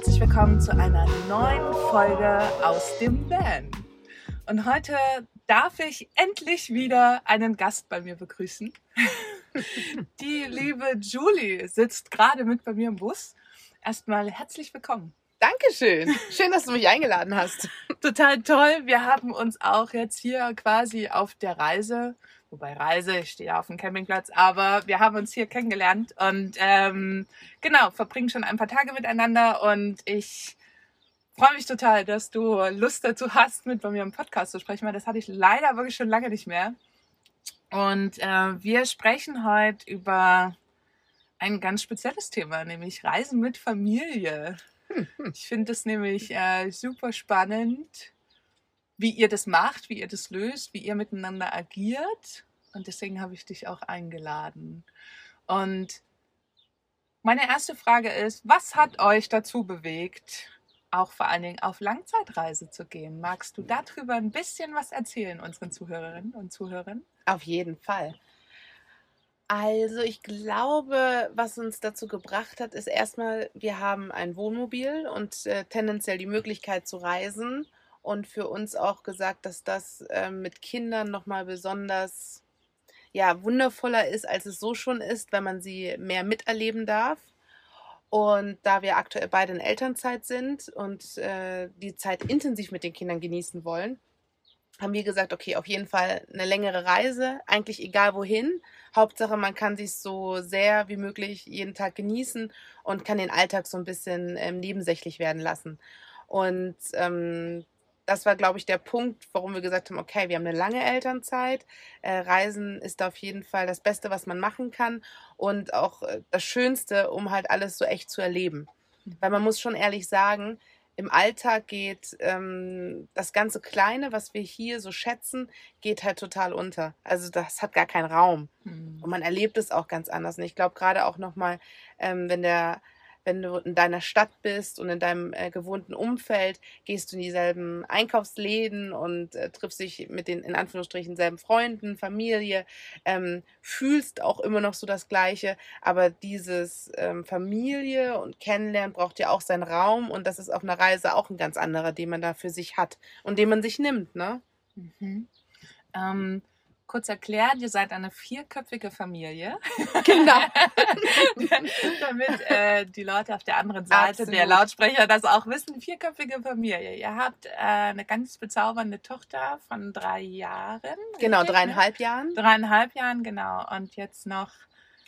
herzlich willkommen zu einer neuen Folge aus dem Van. Und heute darf ich endlich wieder einen Gast bei mir begrüßen. Die liebe Julie sitzt gerade mit bei mir im Bus. Erstmal herzlich willkommen. Dankeschön. Schön, dass du mich eingeladen hast. Total toll. Wir haben uns auch jetzt hier quasi auf der Reise, wobei Reise, ich stehe auf dem Campingplatz, aber wir haben uns hier kennengelernt und ähm, genau, verbringen schon ein paar Tage miteinander und ich freue mich total, dass du Lust dazu hast, mit bei mir im Podcast zu sprechen, weil das hatte ich leider wirklich schon lange nicht mehr. Und äh, wir sprechen heute über ein ganz spezielles Thema, nämlich Reisen mit Familie. Ich finde es nämlich äh, super spannend, wie ihr das macht, wie ihr das löst, wie ihr miteinander agiert. Und deswegen habe ich dich auch eingeladen. Und meine erste Frage ist, was hat euch dazu bewegt, auch vor allen Dingen auf Langzeitreise zu gehen? Magst du darüber ein bisschen was erzählen, unseren Zuhörerinnen und Zuhörern? Auf jeden Fall. Also ich glaube, was uns dazu gebracht hat, ist erstmal, wir haben ein Wohnmobil und äh, tendenziell die Möglichkeit zu reisen und für uns auch gesagt, dass das äh, mit Kindern nochmal besonders ja, wundervoller ist, als es so schon ist, wenn man sie mehr miterleben darf. Und da wir aktuell beide in Elternzeit sind und äh, die Zeit intensiv mit den Kindern genießen wollen, haben wir gesagt, okay, auf jeden Fall eine längere Reise, eigentlich egal wohin. Hauptsache, man kann sich so sehr wie möglich jeden Tag genießen und kann den Alltag so ein bisschen ähm, nebensächlich werden lassen. Und ähm, das war, glaube ich, der Punkt, warum wir gesagt haben, okay, wir haben eine lange Elternzeit. Äh, Reisen ist auf jeden Fall das Beste, was man machen kann und auch äh, das Schönste, um halt alles so echt zu erleben. Mhm. Weil man muss schon ehrlich sagen, im Alltag geht ähm, das ganze Kleine, was wir hier so schätzen, geht halt total unter. Also das hat gar keinen Raum. Mhm. Und man erlebt es auch ganz anders. Und ich glaube gerade auch nochmal, ähm, wenn der wenn du in deiner Stadt bist und in deinem äh, gewohnten Umfeld, gehst du in dieselben Einkaufsläden und äh, triffst dich mit den in Anführungsstrichen selben Freunden, Familie, ähm, fühlst auch immer noch so das Gleiche, aber dieses ähm, Familie und Kennenlernen braucht ja auch seinen Raum und das ist auf einer Reise auch ein ganz anderer, den man da für sich hat und den man sich nimmt, ne? Mhm. Ähm, kurz erklärt, ihr seid eine vierköpfige Familie. Genau. Damit äh, die Leute auf der anderen Seite Absolut. der Lautsprecher das auch wissen. Vierköpfige Familie. Ihr habt äh, eine ganz bezaubernde Tochter von drei Jahren. Genau, dreieinhalb ne? Jahren. Dreieinhalb Jahren, genau. Und jetzt noch.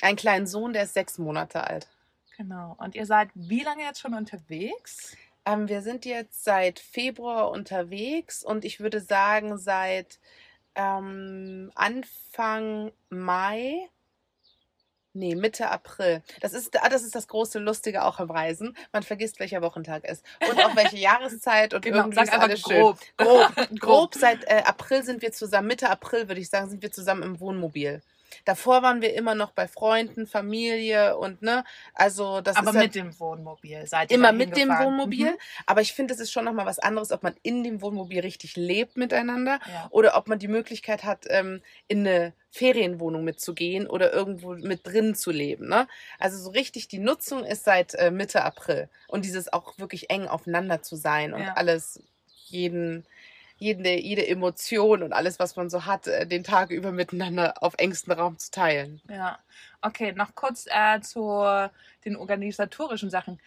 Einen kleinen Sohn, der ist sechs Monate alt. Genau. Und ihr seid wie lange jetzt schon unterwegs? Ähm, wir sind jetzt seit Februar unterwegs und ich würde sagen, seit ähm, Anfang Mai. Nee, Mitte April. Das ist, ah, das ist das große Lustige auch am Reisen. Man vergisst, welcher Wochentag ist. Und auch welche Jahreszeit und genau, irgendwie ist alles grob. schön. Grob. grob. grob. Seit äh, April sind wir zusammen, Mitte April würde ich sagen, sind wir zusammen im Wohnmobil. Davor waren wir immer noch bei Freunden, Familie und ne, also das aber ist mit dem Wohnmobil seid ihr immer mit dem Wohnmobil. Mhm. Aber ich finde, es ist schon noch mal was anderes, ob man in dem Wohnmobil richtig lebt miteinander ja. oder ob man die Möglichkeit hat, ähm, in eine Ferienwohnung mitzugehen oder irgendwo mit drin zu leben. Ne? Also so richtig die Nutzung ist seit äh, Mitte April und dieses auch wirklich eng aufeinander zu sein und ja. alles jeden jede, jede Emotion und alles, was man so hat, äh, den Tag über miteinander auf engstem Raum zu teilen. Ja, okay, noch kurz äh, zu den organisatorischen Sachen.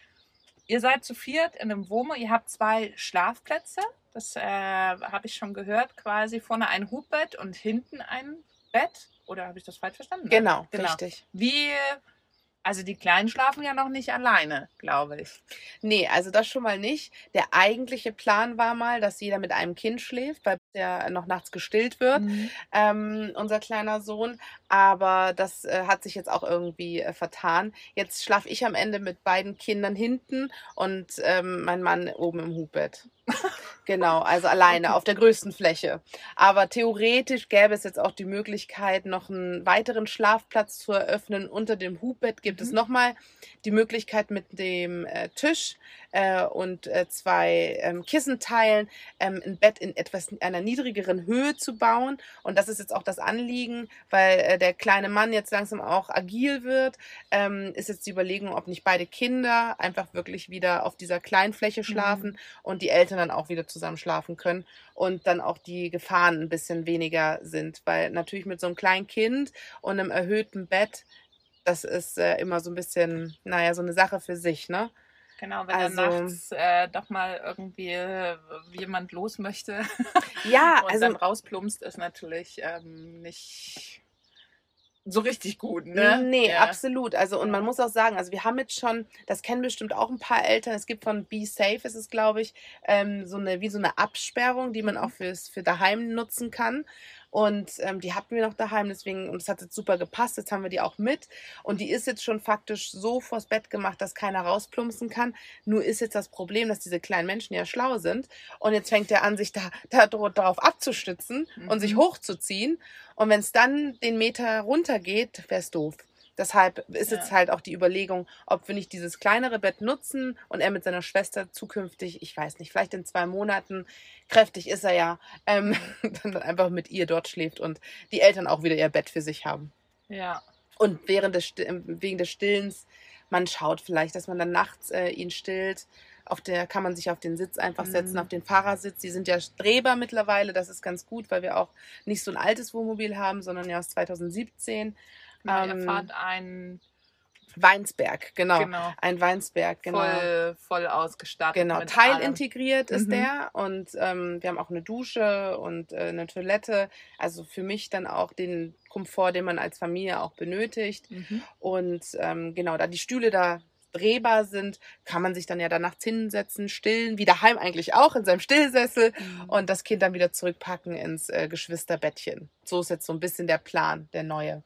Ihr seid zu viert in einem Wohnmobil, ihr habt zwei Schlafplätze, das äh, habe ich schon gehört, quasi vorne ein Hubbett und hinten ein Bett. Oder habe ich das falsch verstanden? Genau, genau. richtig. Wie also die Kleinen schlafen ja noch nicht alleine, glaube ich. Nee, also das schon mal nicht. Der eigentliche Plan war mal, dass jeder mit einem Kind schläft, weil der noch nachts gestillt wird, mhm. ähm, unser kleiner Sohn. Aber das äh, hat sich jetzt auch irgendwie äh, vertan. Jetzt schlafe ich am Ende mit beiden Kindern hinten und ähm, mein Mann oben im Hubbett. Genau, also alleine auf der größten Fläche. Aber theoretisch gäbe es jetzt auch die Möglichkeit, noch einen weiteren Schlafplatz zu eröffnen. Unter dem Hubbett gibt mhm. es nochmal die Möglichkeit mit dem äh, Tisch äh, und äh, zwei ähm, Kissenteilen ähm, ein Bett in etwas einer niedrigeren Höhe zu bauen. Und das ist jetzt auch das Anliegen, weil äh, der kleine Mann jetzt langsam auch agil wird. Ähm, ist jetzt die Überlegung, ob nicht beide Kinder einfach wirklich wieder auf dieser kleinen Fläche schlafen mhm. und die Eltern dann auch wieder zu zusammen schlafen können und dann auch die Gefahren ein bisschen weniger sind. Weil natürlich mit so einem kleinen Kind und einem erhöhten Bett, das ist äh, immer so ein bisschen, naja, so eine Sache für sich, ne? Genau, wenn also, dann nachts äh, doch mal irgendwie äh, jemand los möchte ja, und also, dann rausplumpst, ist natürlich ähm, nicht so richtig gut, ne? Nee, ja. absolut. Also, und man muss auch sagen, also wir haben jetzt schon, das kennen bestimmt auch ein paar Eltern, es gibt von Be Safe, ist es, glaube ich, ähm, so eine, wie so eine Absperrung, die man auch fürs, für daheim nutzen kann. Und ähm, die hatten wir noch daheim, deswegen, und es hat jetzt super gepasst, jetzt haben wir die auch mit. Und die ist jetzt schon faktisch so vors Bett gemacht, dass keiner rausplumpsen kann. Nur ist jetzt das Problem, dass diese kleinen Menschen ja schlau sind. Und jetzt fängt er an, sich da, da darauf abzustützen mhm. und sich mhm. hochzuziehen. Und wenn es dann den Meter runtergeht, wäre es doof. Deshalb ist ja. jetzt halt auch die Überlegung, ob wir nicht dieses kleinere Bett nutzen und er mit seiner Schwester zukünftig, ich weiß nicht, vielleicht in zwei Monaten, kräftig ist er ja, ähm, dann einfach mit ihr dort schläft und die Eltern auch wieder ihr Bett für sich haben. Ja. Und während des, ähm, wegen des Stillens, man schaut vielleicht, dass man dann nachts äh, ihn stillt. Auf der kann man sich auf den Sitz einfach setzen, mhm. auf den Fahrersitz. Die sind ja Streber mittlerweile, das ist ganz gut, weil wir auch nicht so ein altes Wohnmobil haben, sondern ja aus 2017. Ja, ähm, ihr fahrt ein Weinsberg, genau. genau. Ein Weinsberg, genau. Voll, voll ausgestattet. Genau, teilintegriert ist mhm. der und ähm, wir haben auch eine Dusche und äh, eine Toilette. Also für mich dann auch den Komfort, den man als Familie auch benötigt. Mhm. Und ähm, genau, da die Stühle da drehbar sind, kann man sich dann ja danach hinsetzen, stillen, wie daheim eigentlich auch in seinem Stillsessel mhm. und das Kind dann wieder zurückpacken ins äh, Geschwisterbettchen. So ist jetzt so ein bisschen der Plan, der neue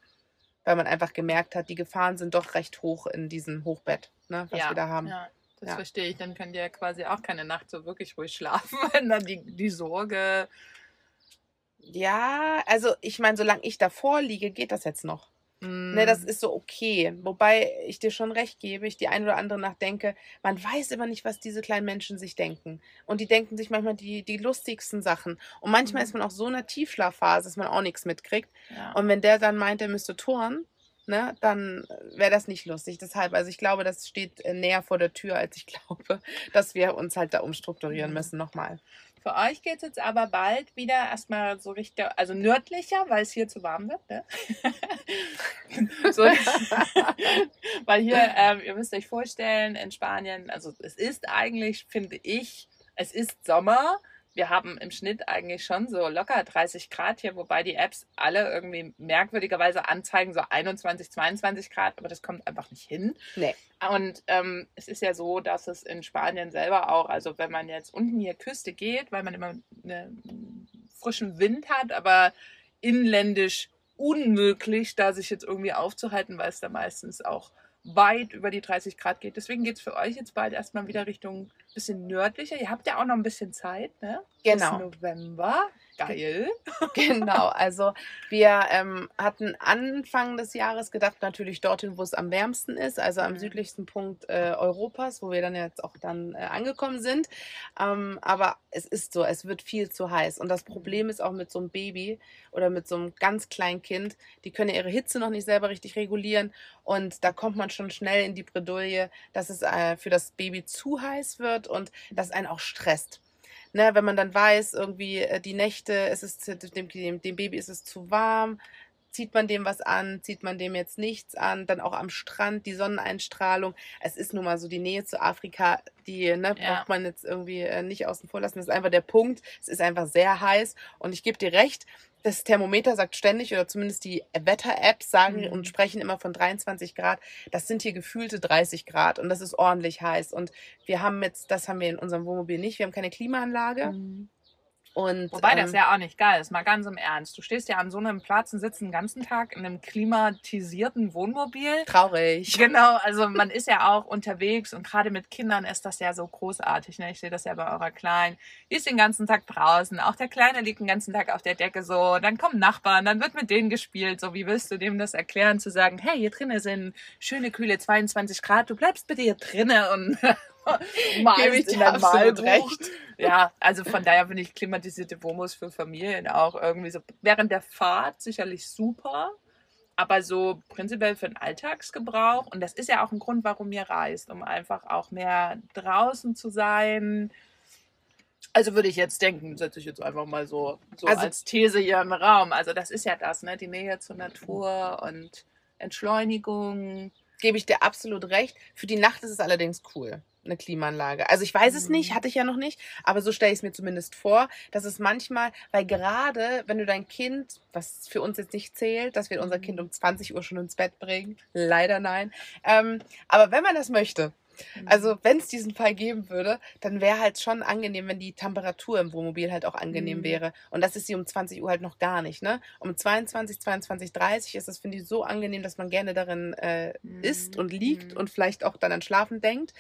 weil man einfach gemerkt hat, die Gefahren sind doch recht hoch in diesem Hochbett, ne, was ja, wir da haben. Ja, das ja. verstehe ich. Dann könnt ihr ja quasi auch keine Nacht so wirklich ruhig schlafen, wenn dann die, die Sorge. Ja, also ich meine, solange ich davor liege, geht das jetzt noch. Mm. Ne, das ist so okay. Wobei ich dir schon recht gebe, ich die ein oder andere Nacht denke, man weiß immer nicht, was diese kleinen Menschen sich denken. Und die denken sich manchmal die, die lustigsten Sachen. Und manchmal mm. ist man auch so in einer Tiefschlafphase, dass man auch nichts mitkriegt. Ja. Und wenn der dann meint, er müsste touren, ne, dann wäre das nicht lustig. Deshalb, also ich glaube, das steht äh, näher vor der Tür, als ich glaube, dass wir uns halt da umstrukturieren mm. müssen nochmal. Für euch geht es jetzt aber bald wieder erstmal so richtig, also nördlicher, weil es hier zu warm wird. Ne? so, weil hier, ähm, ihr müsst euch vorstellen, in Spanien, also es ist eigentlich, finde ich, es ist Sommer, wir haben im Schnitt eigentlich schon so locker 30 Grad hier, wobei die Apps alle irgendwie merkwürdigerweise anzeigen, so 21, 22 Grad, aber das kommt einfach nicht hin. Nee. Und ähm, es ist ja so, dass es in Spanien selber auch, also wenn man jetzt unten hier Küste geht, weil man immer einen frischen Wind hat, aber inländisch unmöglich, da sich jetzt irgendwie aufzuhalten, weil es da meistens auch weit über die 30 Grad geht. Deswegen geht es für euch jetzt bald erstmal wieder Richtung bisschen nördlicher. Ihr habt ja auch noch ein bisschen Zeit, ne? Genau. Bis November. Geil. Genau, also wir ähm, hatten Anfang des Jahres gedacht, natürlich dorthin, wo es am wärmsten ist, also am mhm. südlichsten Punkt äh, Europas, wo wir dann jetzt auch dann äh, angekommen sind. Ähm, aber es ist so, es wird viel zu heiß. Und das Problem ist auch mit so einem Baby oder mit so einem ganz kleinen Kind, die können ja ihre Hitze noch nicht selber richtig regulieren. Und da kommt man schon schnell in die Bredouille, dass es äh, für das Baby zu heiß wird und das einen auch stresst ne, wenn man dann weiß, irgendwie äh, die Nächte, es ist dem, dem, dem Baby ist es zu warm, zieht man dem was an, zieht man dem jetzt nichts an, dann auch am Strand die Sonneneinstrahlung. Es ist nun mal so die Nähe zu Afrika, die ne, ja. braucht man jetzt irgendwie äh, nicht außen vor lassen. Das ist einfach der Punkt. Es ist einfach sehr heiß und ich gebe dir recht, das Thermometer sagt ständig, oder zumindest die Wetter-Apps sagen mhm. und sprechen immer von 23 Grad. Das sind hier gefühlte 30 Grad und das ist ordentlich heiß. Und wir haben jetzt, das haben wir in unserem Wohnmobil nicht, wir haben keine Klimaanlage. Mhm. Und, Wobei das ähm, ja auch nicht geil ist, mal ganz im Ernst. Du stehst ja an so einem Platz und sitzt den ganzen Tag in einem klimatisierten Wohnmobil. traurig. Genau, also man ist ja auch unterwegs und gerade mit Kindern ist das ja so großartig. Ne? Ich sehe das ja bei eurer Kleinen. Die ist den ganzen Tag draußen. Auch der Kleine liegt den ganzen Tag auf der Decke so. Dann kommen Nachbarn, dann wird mit denen gespielt. So, wie willst du dem das erklären, zu sagen, hey, hier drinnen sind schöne, kühle 22 Grad, du bleibst bitte hier drinnen und malst ich in dir dein absolut Malbuch. recht. Ja, also von daher finde ich klimatisierte Womos für Familien auch irgendwie so während der Fahrt sicherlich super. Aber so prinzipiell für den Alltagsgebrauch. Und das ist ja auch ein Grund, warum ihr reist, um einfach auch mehr draußen zu sein. Also würde ich jetzt denken, setze ich jetzt einfach mal so, so Also- als These hier im Raum. Also das ist ja das, ne? Die Nähe zur Natur und Entschleunigung. Gebe ich dir absolut recht. Für die Nacht ist es allerdings cool, eine Klimaanlage. Also ich weiß es Mhm. nicht, hatte ich ja noch nicht, aber so stelle ich es mir zumindest vor, dass es manchmal, weil gerade wenn du dein Kind, was für uns jetzt nicht zählt, dass wir unser Mhm. Kind um 20 Uhr schon ins Bett bringen, leider nein. Ähm, aber wenn man das möchte, also wenn es diesen Fall geben würde, dann wäre halt schon angenehm, wenn die Temperatur im Wohnmobil halt auch angenehm Mhm. wäre. Und das ist sie um 20 Uhr halt noch gar nicht. Ne? Um 22, 22, 30 ist das, finde ich, so angenehm, dass man gerne darin äh, Mhm. isst und liegt Mhm. und vielleicht auch dann an Schlafen denkt.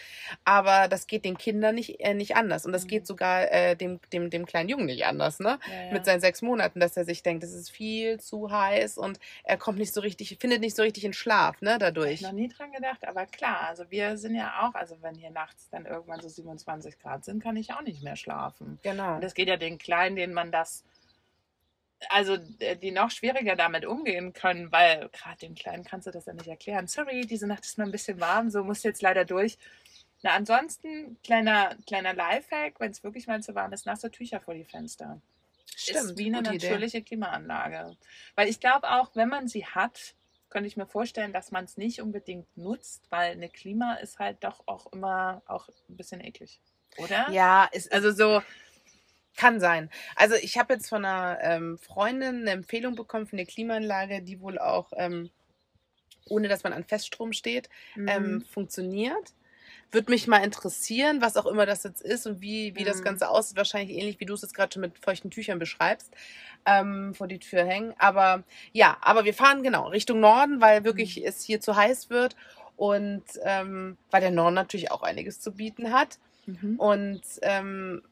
Aber das geht den Kindern nicht, äh, nicht anders. Und das Mhm. geht sogar äh, dem, dem, dem kleinen Jungen nicht anders, ne? Ja, ja. Mit seinen sechs Monaten, dass er sich denkt, es ist viel zu heiß und er kommt nicht so richtig, findet nicht so richtig in Schlaf, ne, Hab ich dadurch. noch nie dran gedacht, aber klar, also wir sind ja auch, also wenn hier nachts dann irgendwann so 27 Grad sind, kann ich auch nicht mehr schlafen. Genau. Und das geht ja den Kleinen, denen man das, also äh, die noch schwieriger damit umgehen können, weil gerade den Kleinen kannst du das ja nicht erklären. Sorry, diese Nacht ist mir ein bisschen warm, so muss jetzt leider durch. Na, ansonsten, kleiner, kleiner Lifehack, wenn es wirklich mal zu warm ist, nasse Tücher vor die Fenster. ist wie eine gute Idee. natürliche Klimaanlage. Weil ich glaube auch, wenn man sie hat, könnte ich mir vorstellen, dass man es nicht unbedingt nutzt, weil eine Klima ist halt doch auch immer auch ein bisschen eklig. Oder? Ja, es Also so, kann sein. Also ich habe jetzt von einer ähm, Freundin eine Empfehlung bekommen für eine Klimaanlage, die wohl auch, ähm, ohne dass man an Feststrom steht, ähm, mhm. funktioniert. Würde mich mal interessieren, was auch immer das jetzt ist und wie, wie das Mhm. Ganze aussieht. Wahrscheinlich ähnlich, wie du es jetzt gerade schon mit feuchten Tüchern beschreibst, ähm, vor die Tür hängen. Aber ja, aber wir fahren genau Richtung Norden, weil wirklich Mhm. es hier zu heiß wird und ähm, weil der Norden natürlich auch einiges zu bieten hat. Mhm. Und ähm,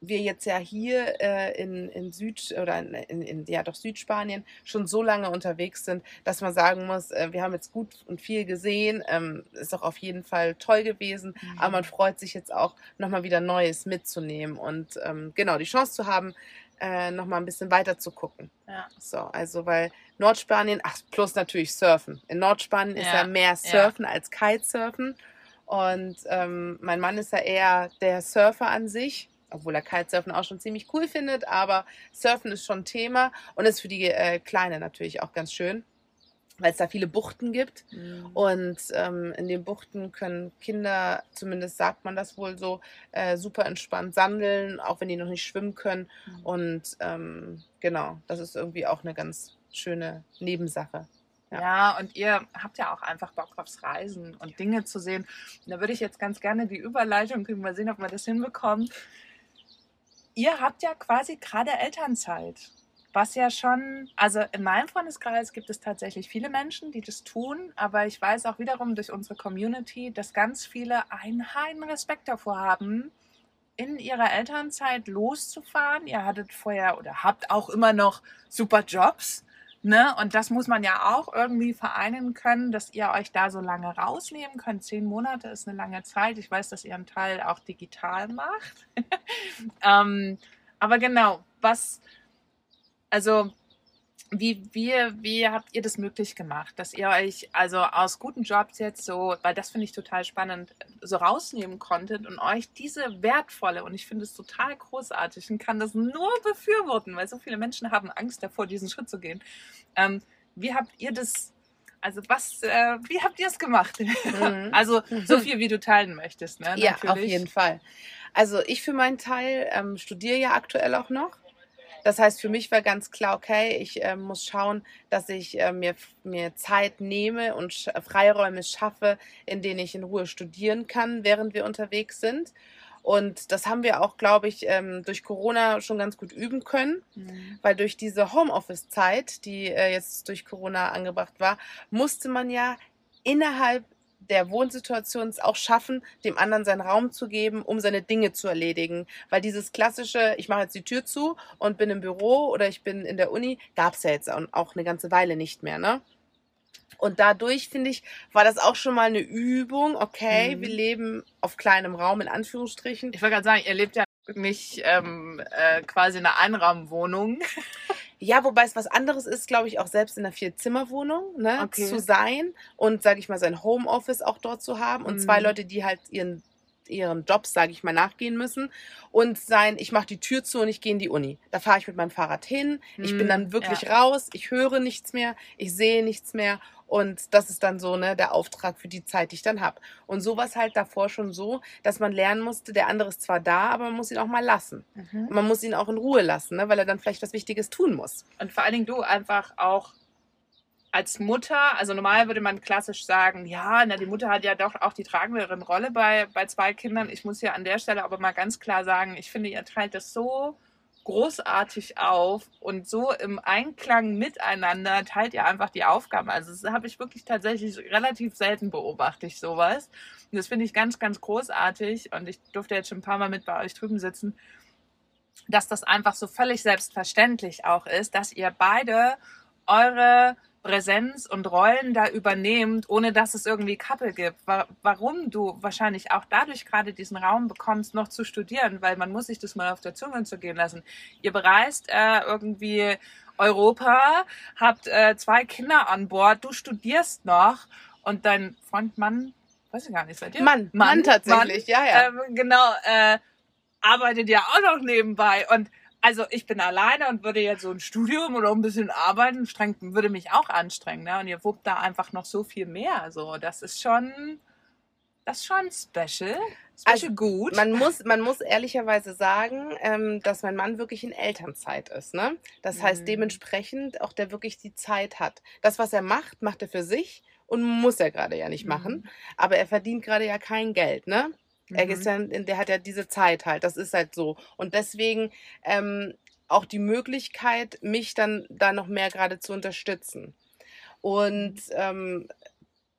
wir jetzt ja hier äh, in, in Süd oder in, in, in ja doch Südspanien schon so lange unterwegs sind, dass man sagen muss, äh, wir haben jetzt gut und viel gesehen, ähm, ist auch auf jeden Fall toll gewesen, Mhm. aber man freut sich jetzt auch nochmal wieder Neues mitzunehmen und ähm, genau die Chance zu haben, äh, nochmal ein bisschen weiter zu gucken. Ja. So, also weil Nordspanien, ach, plus natürlich Surfen. In Nordspanien ist Ja, ja mehr Surfen als Kitesurfen. Und ähm, mein Mann ist ja eher der Surfer an sich, obwohl er Kitesurfen auch schon ziemlich cool findet, aber Surfen ist schon Thema und ist für die äh, Kleine natürlich auch ganz schön, weil es da viele Buchten gibt. Mhm. Und ähm, in den Buchten können Kinder, zumindest sagt man das wohl so, äh, super entspannt sandeln, auch wenn die noch nicht schwimmen können. Mhm. Und ähm, genau, das ist irgendwie auch eine ganz schöne Nebensache. Ja. Ja. und ihr habt ja auch einfach Bock aufs Reisen und Dinge zu sehen. Und da würde ich jetzt ganz gerne die Überleitung kriegen, mal sehen, ob wir das hinbekommen. Ihr habt ja quasi gerade Elternzeit. Was ja schon, also in meinem Freundeskreis gibt es tatsächlich viele Menschen, die das tun, aber ich weiß auch wiederum durch unsere Community, dass ganz viele einen heiden Respekt davor haben, in ihrer Elternzeit loszufahren. Ihr hattet vorher oder habt auch immer noch super Jobs. Ne? Und das muss man ja auch irgendwie vereinen können, dass ihr euch da so lange rausnehmen könnt. Zehn Monate ist eine lange Zeit. Ich weiß, dass ihr einen Teil auch digital macht. ähm, aber genau, was, also wie, wie, wie habt ihr das möglich gemacht, dass ihr euch also aus guten Jobs jetzt so, weil das finde ich total spannend, so rausnehmen konntet und euch diese wertvolle, und ich finde es total großartig und kann das nur befürworten, weil so viele Menschen haben Angst davor, diesen Schritt zu gehen. Ähm, wie habt ihr das, also was, äh, wie habt ihr es gemacht? Mhm. also so viel, wie du teilen möchtest, ne? Ja, auf Natürlich. jeden Fall. Also ich für meinen Teil ähm, studiere ja aktuell auch noch. Das heißt, für mich war ganz klar, okay, ich äh, muss schauen, dass ich äh, mir, mir Zeit nehme und sch Freiräume schaffe, in denen ich in Ruhe studieren kann, während wir unterwegs sind. Und das haben wir auch, glaube ich, ähm, durch Corona schon ganz gut üben können, Mhm. weil durch diese Homeoffice-Zeit, die äh, jetzt durch Corona angebracht war, musste man ja innerhalb der Wohnsituation es auch schaffen, dem anderen seinen Raum zu geben, um seine Dinge zu erledigen. Weil dieses klassische, ich mache jetzt die Tür zu und bin im Büro oder ich bin in der Uni, gab es ja jetzt auch eine ganze Weile nicht mehr, ne? Und dadurch, finde ich, war das auch schon mal eine Übung. Okay, Mhm. wir leben auf kleinem Raum, in Anführungsstrichen. Ich wollte gerade sagen, ihr lebt ja nicht ähm, äh, quasi in einer Einraumwohnung. Ja, wobei es was anderes ist, glaube ich, auch selbst in einer Vier-Zimmer-Wohnung ne, Okay. zu sein und, sage ich mal, sein Homeoffice auch dort zu haben und Mhm. zwei Leute, die halt ihren ihren Jobs, sage ich mal, nachgehen müssen und sein, ich mache die Tür zu und ich gehe in die Uni. Da fahre ich mit meinem Fahrrad hin, ich bin Mhm, dann wirklich raus, ich höre nichts mehr, ich sehe nichts mehr und das ist dann so ne, der Auftrag für die Zeit, die ich dann habe. Und so war es halt davor schon so, dass man lernen musste, der andere ist zwar da, aber man muss ihn auch mal lassen. Man muss ihn auch in Ruhe lassen, ne, weil er dann vielleicht was Wichtiges tun muss. Und vor allen Dingen du einfach auch als Mutter, also normal würde man klassisch sagen, ja, na, die Mutter hat ja doch auch die tragendere Rolle bei, bei zwei Kindern. Ich muss ja an der Stelle aber mal ganz klar sagen, ich finde, ihr teilt das so großartig auf und so im Einklang miteinander teilt ihr einfach die Aufgaben. Also das habe ich wirklich tatsächlich relativ selten beobachte ich sowas. Und das finde ich ganz, ganz großartig und ich durfte jetzt schon ein paar Mal mit bei euch drüben sitzen, dass das einfach so völlig selbstverständlich auch ist, dass ihr beide eure Präsenz und Rollen da übernehmt, ohne dass es irgendwie Kappel gibt. Wa- Warum du wahrscheinlich auch dadurch gerade diesen Raum bekommst, noch zu studieren, weil man muss sich das mal auf der Zunge zergehen lassen. Ihr bereist äh, irgendwie Europa, habt äh, zwei Kinder an Bord, du studierst noch und dein Freund, Mann, weiß ich gar nicht, seid ihr? Mann, Mann, tatsächlich, ja, ja. Ähm, genau, äh, arbeitet ja auch noch nebenbei. Und also ich bin alleine und würde jetzt so ein Studium oder ein bisschen arbeiten, strengt, würde mich auch anstrengen. Ne? Und ihr wuppt da einfach noch so viel mehr. So, das ist schon, das ist schon special. Special Also, gut. Man muss, man muss ehrlicherweise sagen, ähm, dass mein Mann wirklich in Elternzeit ist. Ne? Das heißt Mhm. dementsprechend auch der wirklich die Zeit hat. Das, was er macht, macht er für sich und muss er gerade ja nicht machen. Aber er verdient gerade ja kein Geld. Ne? Er ist ja, der hat ja diese Zeit halt. Das ist halt so. Und deswegen ähm, auch die Möglichkeit, mich dann da noch mehr gerade zu unterstützen. Und ähm,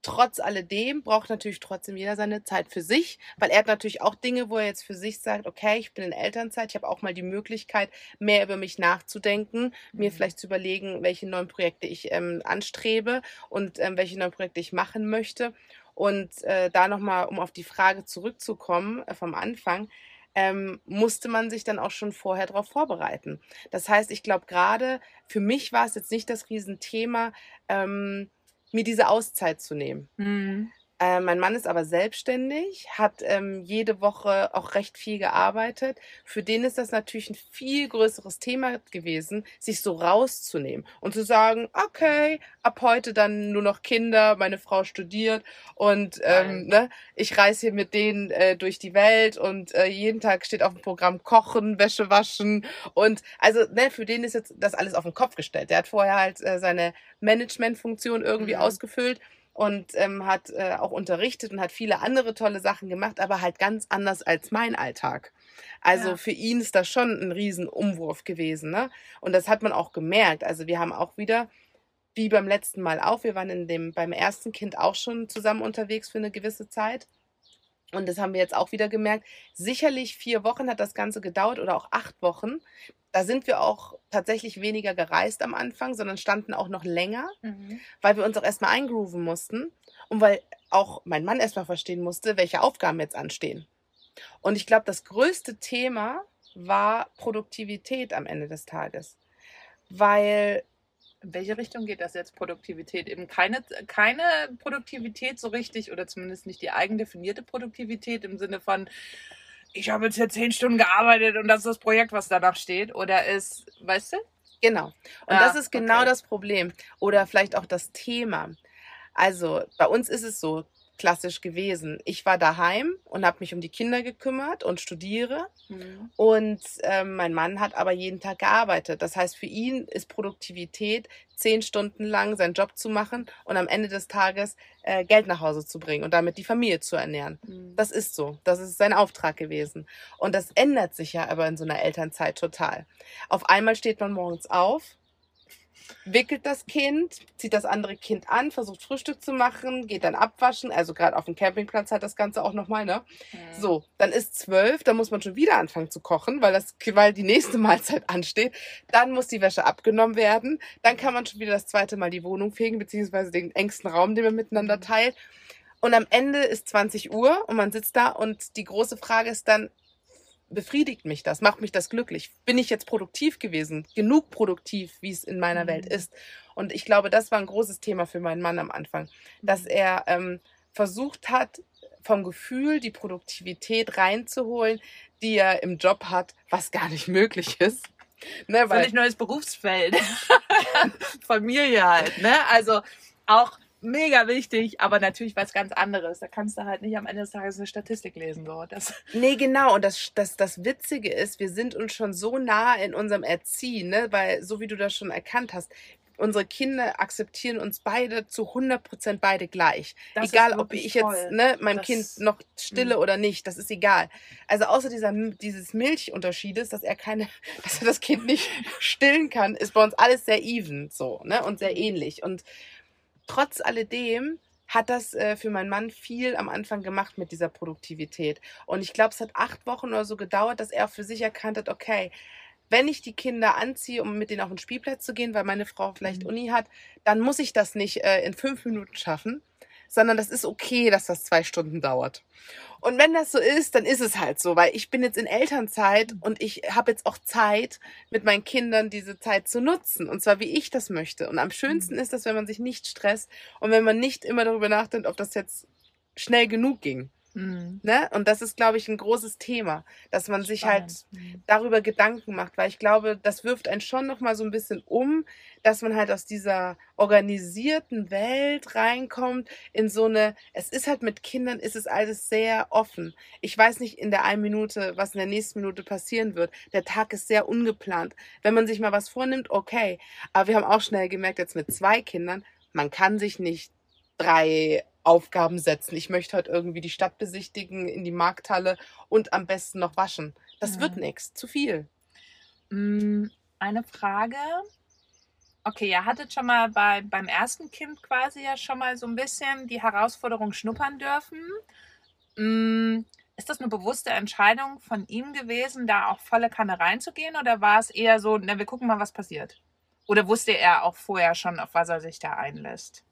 trotz alledem braucht natürlich trotzdem jeder seine Zeit für sich, weil er hat natürlich auch Dinge, wo er jetzt für sich sagt, okay, ich bin in Elternzeit, ich habe auch mal die Möglichkeit, mehr über mich nachzudenken, mir Mhm. vielleicht zu überlegen, welche neuen Projekte ich ähm, anstrebe und ähm, welche neuen Projekte ich machen möchte. Und äh, da nochmal, um auf die Frage zurückzukommen äh, vom Anfang, ähm, musste man sich dann auch schon vorher darauf vorbereiten. Das heißt, ich glaube gerade, für mich war es jetzt nicht das Riesenthema, ähm, mir diese Auszeit zu nehmen. Mhm. Äh, mein Mann ist aber selbstständig, hat ähm, jede Woche auch recht viel gearbeitet. Für den ist das natürlich ein viel größeres Thema gewesen, sich so rauszunehmen und zu sagen, okay, ab heute dann nur noch Kinder, meine Frau studiert und ähm, ne, ich reise hier mit denen äh, durch die Welt und äh, jeden Tag steht auf dem Programm Kochen, Wäsche waschen und also ne, für den ist jetzt das alles auf den Kopf gestellt. Der hat vorher halt äh, seine Managementfunktion irgendwie Mhm. ausgefüllt und ähm, hat äh, auch unterrichtet und hat viele andere tolle Sachen gemacht, aber halt ganz anders als mein Alltag. Also Ja. für ihn ist das schon ein Riesenumwurf gewesen, ne? Und das hat man auch gemerkt. Also wir haben auch wieder, wie beim letzten Mal auch, wir waren in dem, beim ersten Kind auch schon zusammen unterwegs für eine gewisse Zeit. Und das haben wir jetzt auch wieder gemerkt. Sicherlich vier Wochen hat das Ganze gedauert oder auch acht Wochen. Da sind wir auch tatsächlich weniger gereist am Anfang, sondern standen auch noch länger Mhm. weil wir uns auch erstmal eingrooven mussten und weil auch mein Mann erstmal verstehen musste, welche Aufgaben jetzt anstehen. Und ich glaube, das größte Thema war Produktivität am Ende des Tages. Weil, In welche Richtung geht das jetzt, Produktivität? Eben keine, keine Produktivität so richtig oder zumindest nicht die eigen definierte Produktivität im Sinne von, ich habe jetzt hier zehn Stunden gearbeitet und das ist das Projekt, was danach steht. Oder ist, weißt du? genau. Und Ah, das ist genau okay. das Problem. Oder vielleicht auch das Thema. Also, bei uns ist es so, klassisch gewesen. Ich war daheim und habe mich um die Kinder gekümmert und studiere. Mhm. Und ähm, mein Mann hat aber jeden Tag gearbeitet. Das heißt, für ihn ist Produktivität, zehn Stunden lang seinen Job zu machen und am Ende des Tages äh, Geld nach Hause zu bringen und damit die Familie zu ernähren. Mhm. Das ist so. Das ist sein Auftrag gewesen. Und das ändert sich ja aber in so einer Elternzeit total. Auf einmal steht man morgens auf, wickelt das Kind, zieht das andere Kind an, versucht Frühstück zu machen, geht dann abwaschen. Also gerade auf dem Campingplatz hat das Ganze auch nochmal, ne? Mhm. So, dann ist zwölf, dann muss man schon wieder anfangen zu kochen, weil, das, weil die nächste Mahlzeit ansteht. Dann muss die Wäsche abgenommen werden. Dann kann man schon wieder das zweite Mal die Wohnung fegen, beziehungsweise den engsten Raum, den man miteinander Mhm. teilt. Und am Ende ist 20 Uhr und man sitzt da und die große Frage ist dann, befriedigt mich das? Macht mich das glücklich? Bin ich jetzt produktiv gewesen? Genug produktiv, wie es in meiner Mhm. Welt ist? Und ich glaube, das war ein großes Thema für meinen Mann am Anfang, dass er ähm, versucht hat, vom Gefühl die Produktivität reinzuholen, die er im Job hat, was gar nicht möglich ist. Ne, Völlig neues Berufsfeld. Familie halt, ne? Also auch mega wichtig, aber natürlich was ganz anderes. Da kannst du halt nicht am Ende des Tages eine Statistik lesen. So. Das, Nee, genau. Und das, das, das Witzige ist, wir sind uns schon so nah in unserem Erziehen, ne? weil so wie du das schon erkannt hast, unsere Kinder akzeptieren uns beide zu 100 Prozent beide gleich. das egal, ob ich jetzt ne, meinem Das- Kind noch stille Mhm. oder nicht, das ist egal. Also außer dieser, dieses Milchunterschiedes, dass er keine, dass er das Kind nicht stillen kann, ist bei uns alles sehr even so, ne? Und sehr Mhm. ähnlich. Und trotz alledem hat das äh, für meinen Mann viel am Anfang gemacht mit dieser Produktivität. Und ich glaube, es hat acht Wochen oder so gedauert, dass er für sich erkannt hat, okay, wenn ich die Kinder anziehe, um mit denen auf den Spielplatz zu gehen, weil meine Frau vielleicht Mhm. Uni hat, dann muss ich das nicht äh, in fünf Minuten schaffen, sondern das ist okay, dass das zwei Stunden dauert. Und wenn das so ist, dann ist es halt so, weil ich bin jetzt in Elternzeit und ich habe jetzt auch Zeit, mit meinen Kindern diese Zeit zu nutzen. Und zwar, wie ich das möchte. Und am schönsten ist das, wenn man sich nicht stresst und wenn man nicht immer darüber nachdenkt, ob das jetzt schnell genug ging. Mhm. Ne? Und das ist, glaube ich, ein großes Thema, dass man sich halt Spannend. Mhm. darüber Gedanken macht, weil ich glaube, das wirft einen schon noch mal so ein bisschen um, dass man halt aus dieser organisierten Welt reinkommt in so eine, es ist halt mit Kindern, ist es alles sehr offen. Ich weiß nicht in der einen Minute, was in der nächsten Minute passieren wird. Der Tag ist sehr ungeplant. Wenn man sich mal was vornimmt, okay. Aber wir haben auch schnell gemerkt, jetzt mit zwei Kindern, man kann sich nicht drei Aufgaben setzen. Ich möchte heute irgendwie die Stadt besichtigen, in die Markthalle und am besten noch waschen. Das wird Mhm. nichts, zu viel. Mm, Eine Frage. Okay, ihr hattet schon mal bei, beim ersten Kind quasi ja schon mal so ein bisschen die Herausforderung schnuppern dürfen. Mm, Ist das eine bewusste Entscheidung von ihm gewesen, da auch volle Kanne reinzugehen? Oder war es eher so, na, wir gucken mal, was passiert? Oder wusste er auch vorher schon, auf was er sich da einlässt?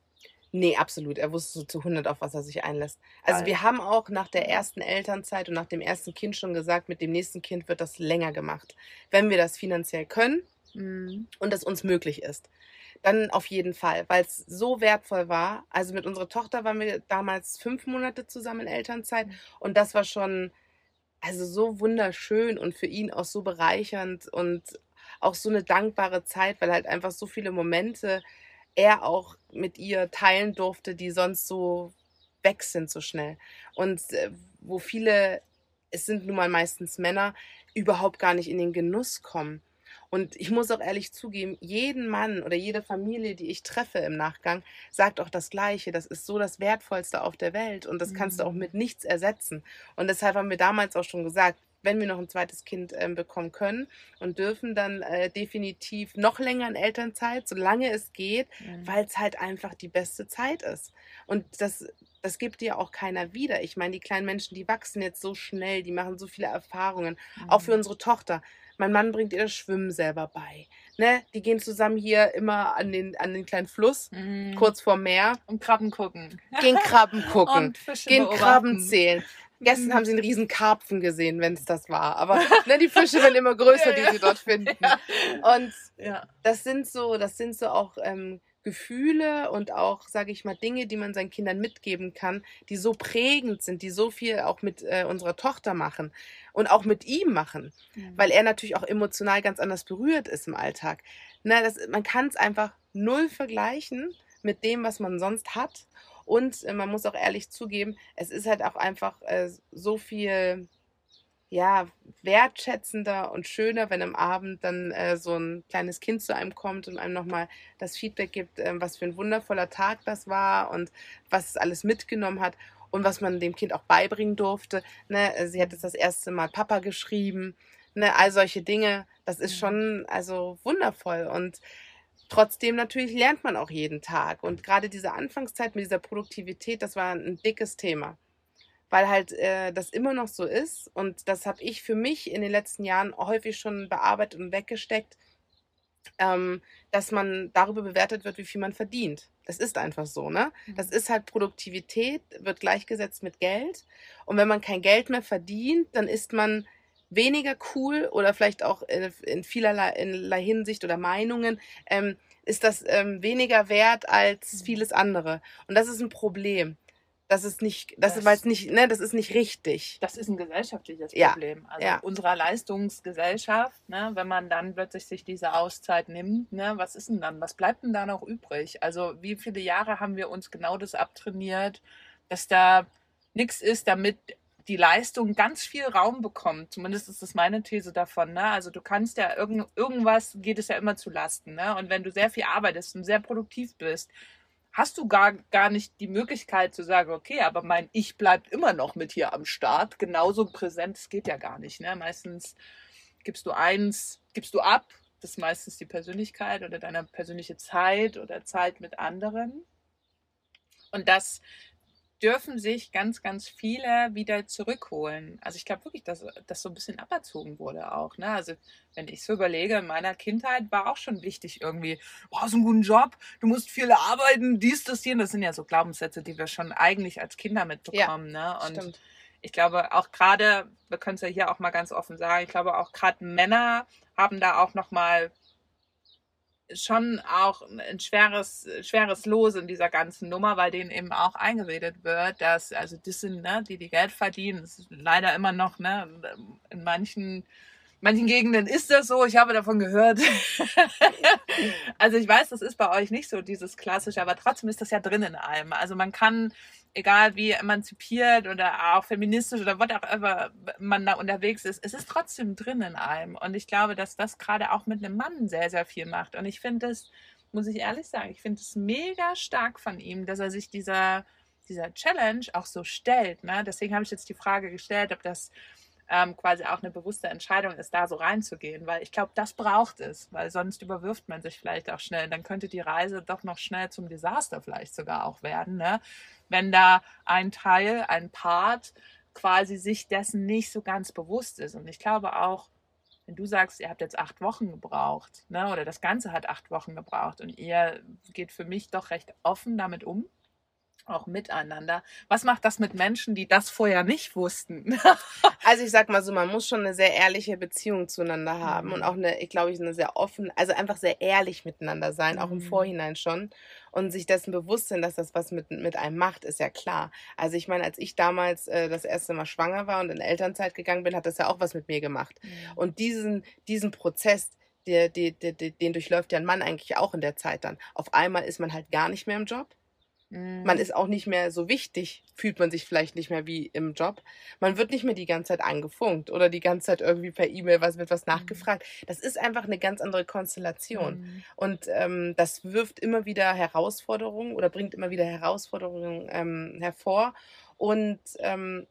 Nee, absolut. Er wusste so zu 100, auf was er sich einlässt. Also Geil. wir haben auch nach der ersten Elternzeit und nach dem ersten Kind schon gesagt, mit dem nächsten Kind wird das länger gemacht. Wenn wir das finanziell können Mm, und es uns möglich ist. Dann auf jeden Fall, weil es so wertvoll war. Also mit unserer Tochter waren wir damals fünf Monate zusammen in Elternzeit Mhm. und das war schon also so wunderschön und für ihn auch so bereichernd und auch so eine dankbare Zeit, weil halt einfach so viele Momente er auch mit ihr teilen durfte, die sonst so weg sind so schnell. Und äh, wo viele, es sind nun mal meistens Männer, überhaupt gar nicht in den Genuss kommen. Und ich muss auch ehrlich zugeben, jeden Mann oder jede Familie, die ich treffe im Nachgang, sagt auch das Gleiche. Das ist so das Wertvollste auf der Welt und das kannst du auch Mhm. mit nichts ersetzen. Und deshalb haben wir damals auch schon gesagt, wenn wir noch ein zweites Kind ähm, bekommen können und dürfen, dann äh, definitiv noch länger in Elternzeit, solange es geht, mm. weil es halt einfach die beste Zeit ist. Und das, das gibt dir auch keiner wieder. Ich meine, die kleinen Menschen, die wachsen jetzt so schnell, die machen so viele Erfahrungen. Auch für Mhm. unsere Tochter. Mein Mann bringt ihr das Schwimmen selber bei. Ne? Die gehen zusammen hier immer an den, an den kleinen Fluss, Mm. kurz vorm Meer, Und Krabben gucken. gehen Krabben gucken, gehen beobachten. Krabben zählen. Gestern Mhm. haben sie einen riesen Karpfen gesehen, wenn es das war. Aber ne, die Fische werden immer größer, Ja, die ja. sie dort finden. Und Ja. das sind so, das sind so auch ähm, Gefühle und auch, sage ich mal, Dinge, die man seinen Kindern mitgeben kann, die so prägend sind, die so viel auch mit äh, unserer Tochter machen und auch mit ihm machen, Mhm. weil er natürlich auch emotional ganz anders berührt ist im Alltag. Na, das, man kann es einfach null vergleichen mit dem, was man sonst hat. Und äh, man muss auch ehrlich zugeben, es ist halt auch einfach äh, so viel ja, wertschätzender und schöner, wenn am Abend dann äh, so ein kleines Kind zu einem kommt und einem nochmal das Feedback gibt, äh, was für ein wundervoller Tag das war und was es alles mitgenommen hat und was man dem Kind auch beibringen durfte. Ne? Sie hat jetzt das erste Mal Papa geschrieben, ne? all solche Dinge. Das ist mhm. schon also wundervoll und Trotzdem natürlich lernt man auch jeden Tag. Und gerade diese Anfangszeit mit dieser Produktivität, das war ein dickes Thema weil halt äh, das immer noch so ist. Und das habe ich für mich in den letzten Jahren häufig schon bearbeitet und weggesteckt, ähm, dass man darüber bewertet wird, wie viel man verdient. Das ist einfach so, ne? Das mhm. ist halt Produktivität, wird gleichgesetzt mit Geld. Und wenn man kein Geld mehr verdient, dann ist man weniger cool oder vielleicht auch in, in vielerlei in Hinsicht oder Meinungen, ähm, ist das ähm, weniger wert als mhm. vieles andere. Und das ist ein Problem. Das ist nicht, das, das ist nicht, ne, das ist nicht richtig. Das ist ein gesellschaftliches Problem. Ja, also ja. unserer Leistungsgesellschaft, ne, wenn man dann plötzlich sich diese Auszeit nimmt, ne, was ist denn dann? Was bleibt denn da noch übrig? Also wie viele Jahre haben wir uns genau das abtrainiert, dass da nichts ist, damit die Leistung ganz viel Raum bekommt. Zumindest ist das meine These davon. Ne? Also du kannst ja irgend, irgendwas geht es ja immer zu Lasten. Ne? Und wenn du sehr viel arbeitest und sehr produktiv bist, hast du gar, gar nicht die Möglichkeit zu sagen, okay, aber mein Ich bleibt immer noch mit hier am Start, genauso präsent, das geht ja gar nicht. Ne? Meistens gibst du eins, gibst du ab, das ist meistens die Persönlichkeit oder deine persönliche Zeit oder Zeit mit anderen. Und das dürfen sich ganz, ganz viele wieder zurückholen. Also ich glaube wirklich, dass das so ein bisschen aberzogen wurde auch. Ne? Also wenn ich so überlege, in meiner Kindheit war auch schon wichtig irgendwie, du brauchst einen guten Job, du musst viel arbeiten, dies, das, hier. Das sind ja so Glaubenssätze, die wir schon eigentlich als Kinder mitbekommen. Ja, ne? Und stimmt. ich glaube auch gerade, wir können es ja hier auch mal ganz offen sagen, ich glaube auch gerade Männer haben da auch noch mal schon auch ein schweres, schweres Los in dieser ganzen Nummer, weil denen eben auch eingeredet wird, dass, also das sind, ne, die, die Geld verdienen, das ist leider immer noch, ne, in manchen, manchen Gegenden ist das so, ich habe davon gehört. also ich weiß, das ist bei euch nicht so dieses klassische, aber trotzdem ist das ja drin in allem. Also man kann egal wie emanzipiert oder auch feministisch oder was auch immer man da unterwegs ist, es ist trotzdem drin in einem. Und ich glaube, dass das gerade auch mit einem Mann sehr, sehr viel macht. Und ich finde es, muss ich ehrlich sagen, ich finde es mega stark von ihm, dass er sich dieser, dieser Challenge auch so stellt. Ne? Deswegen habe ich jetzt die Frage gestellt, ob das ähm, quasi auch eine bewusste Entscheidung ist, da so reinzugehen, weil ich glaube, das braucht es, weil sonst überwirft man sich vielleicht auch schnell. Dann könnte die Reise doch noch schnell zum Desaster vielleicht sogar auch werden, ne? wenn da ein Teil, ein Part quasi sich dessen nicht so ganz bewusst ist. Und ich glaube auch, wenn du sagst, ihr habt jetzt acht Wochen gebraucht, ne, oder das Ganze hat acht Wochen gebraucht und ihr geht für mich doch recht offen damit um, auch miteinander. Was macht das mit Menschen, die das vorher nicht wussten? also ich sag mal so, man muss schon eine sehr ehrliche Beziehung zueinander haben mhm. und auch eine, ich glaube ich, eine sehr offen, also einfach sehr ehrlich miteinander sein, mhm. auch im mhm. Vorhinein schon und sich dessen bewusst sein, dass das was mit, mit einem macht, ist ja klar. Also ich meine, als ich damals äh, das erste Mal schwanger war und in Elternzeit gegangen bin, hat das ja auch was mit mir gemacht. Mhm. Und diesen, diesen Prozess, der, der, der, den durchläuft ja ein Mann eigentlich auch in der Zeit dann. Auf einmal ist man halt gar nicht mehr im Job man mhm. ist auch nicht mehr so wichtig, fühlt man sich vielleicht nicht mehr wie im Job. Man wird nicht mehr die ganze Zeit angefunkt oder die ganze Zeit irgendwie per E-Mail was wird was mhm. nachgefragt. Das ist einfach eine ganz andere Konstellation. Mhm. Und ähm, das wirft immer wieder Herausforderungen oder bringt immer wieder Herausforderungen ähm, hervor. Und ähm,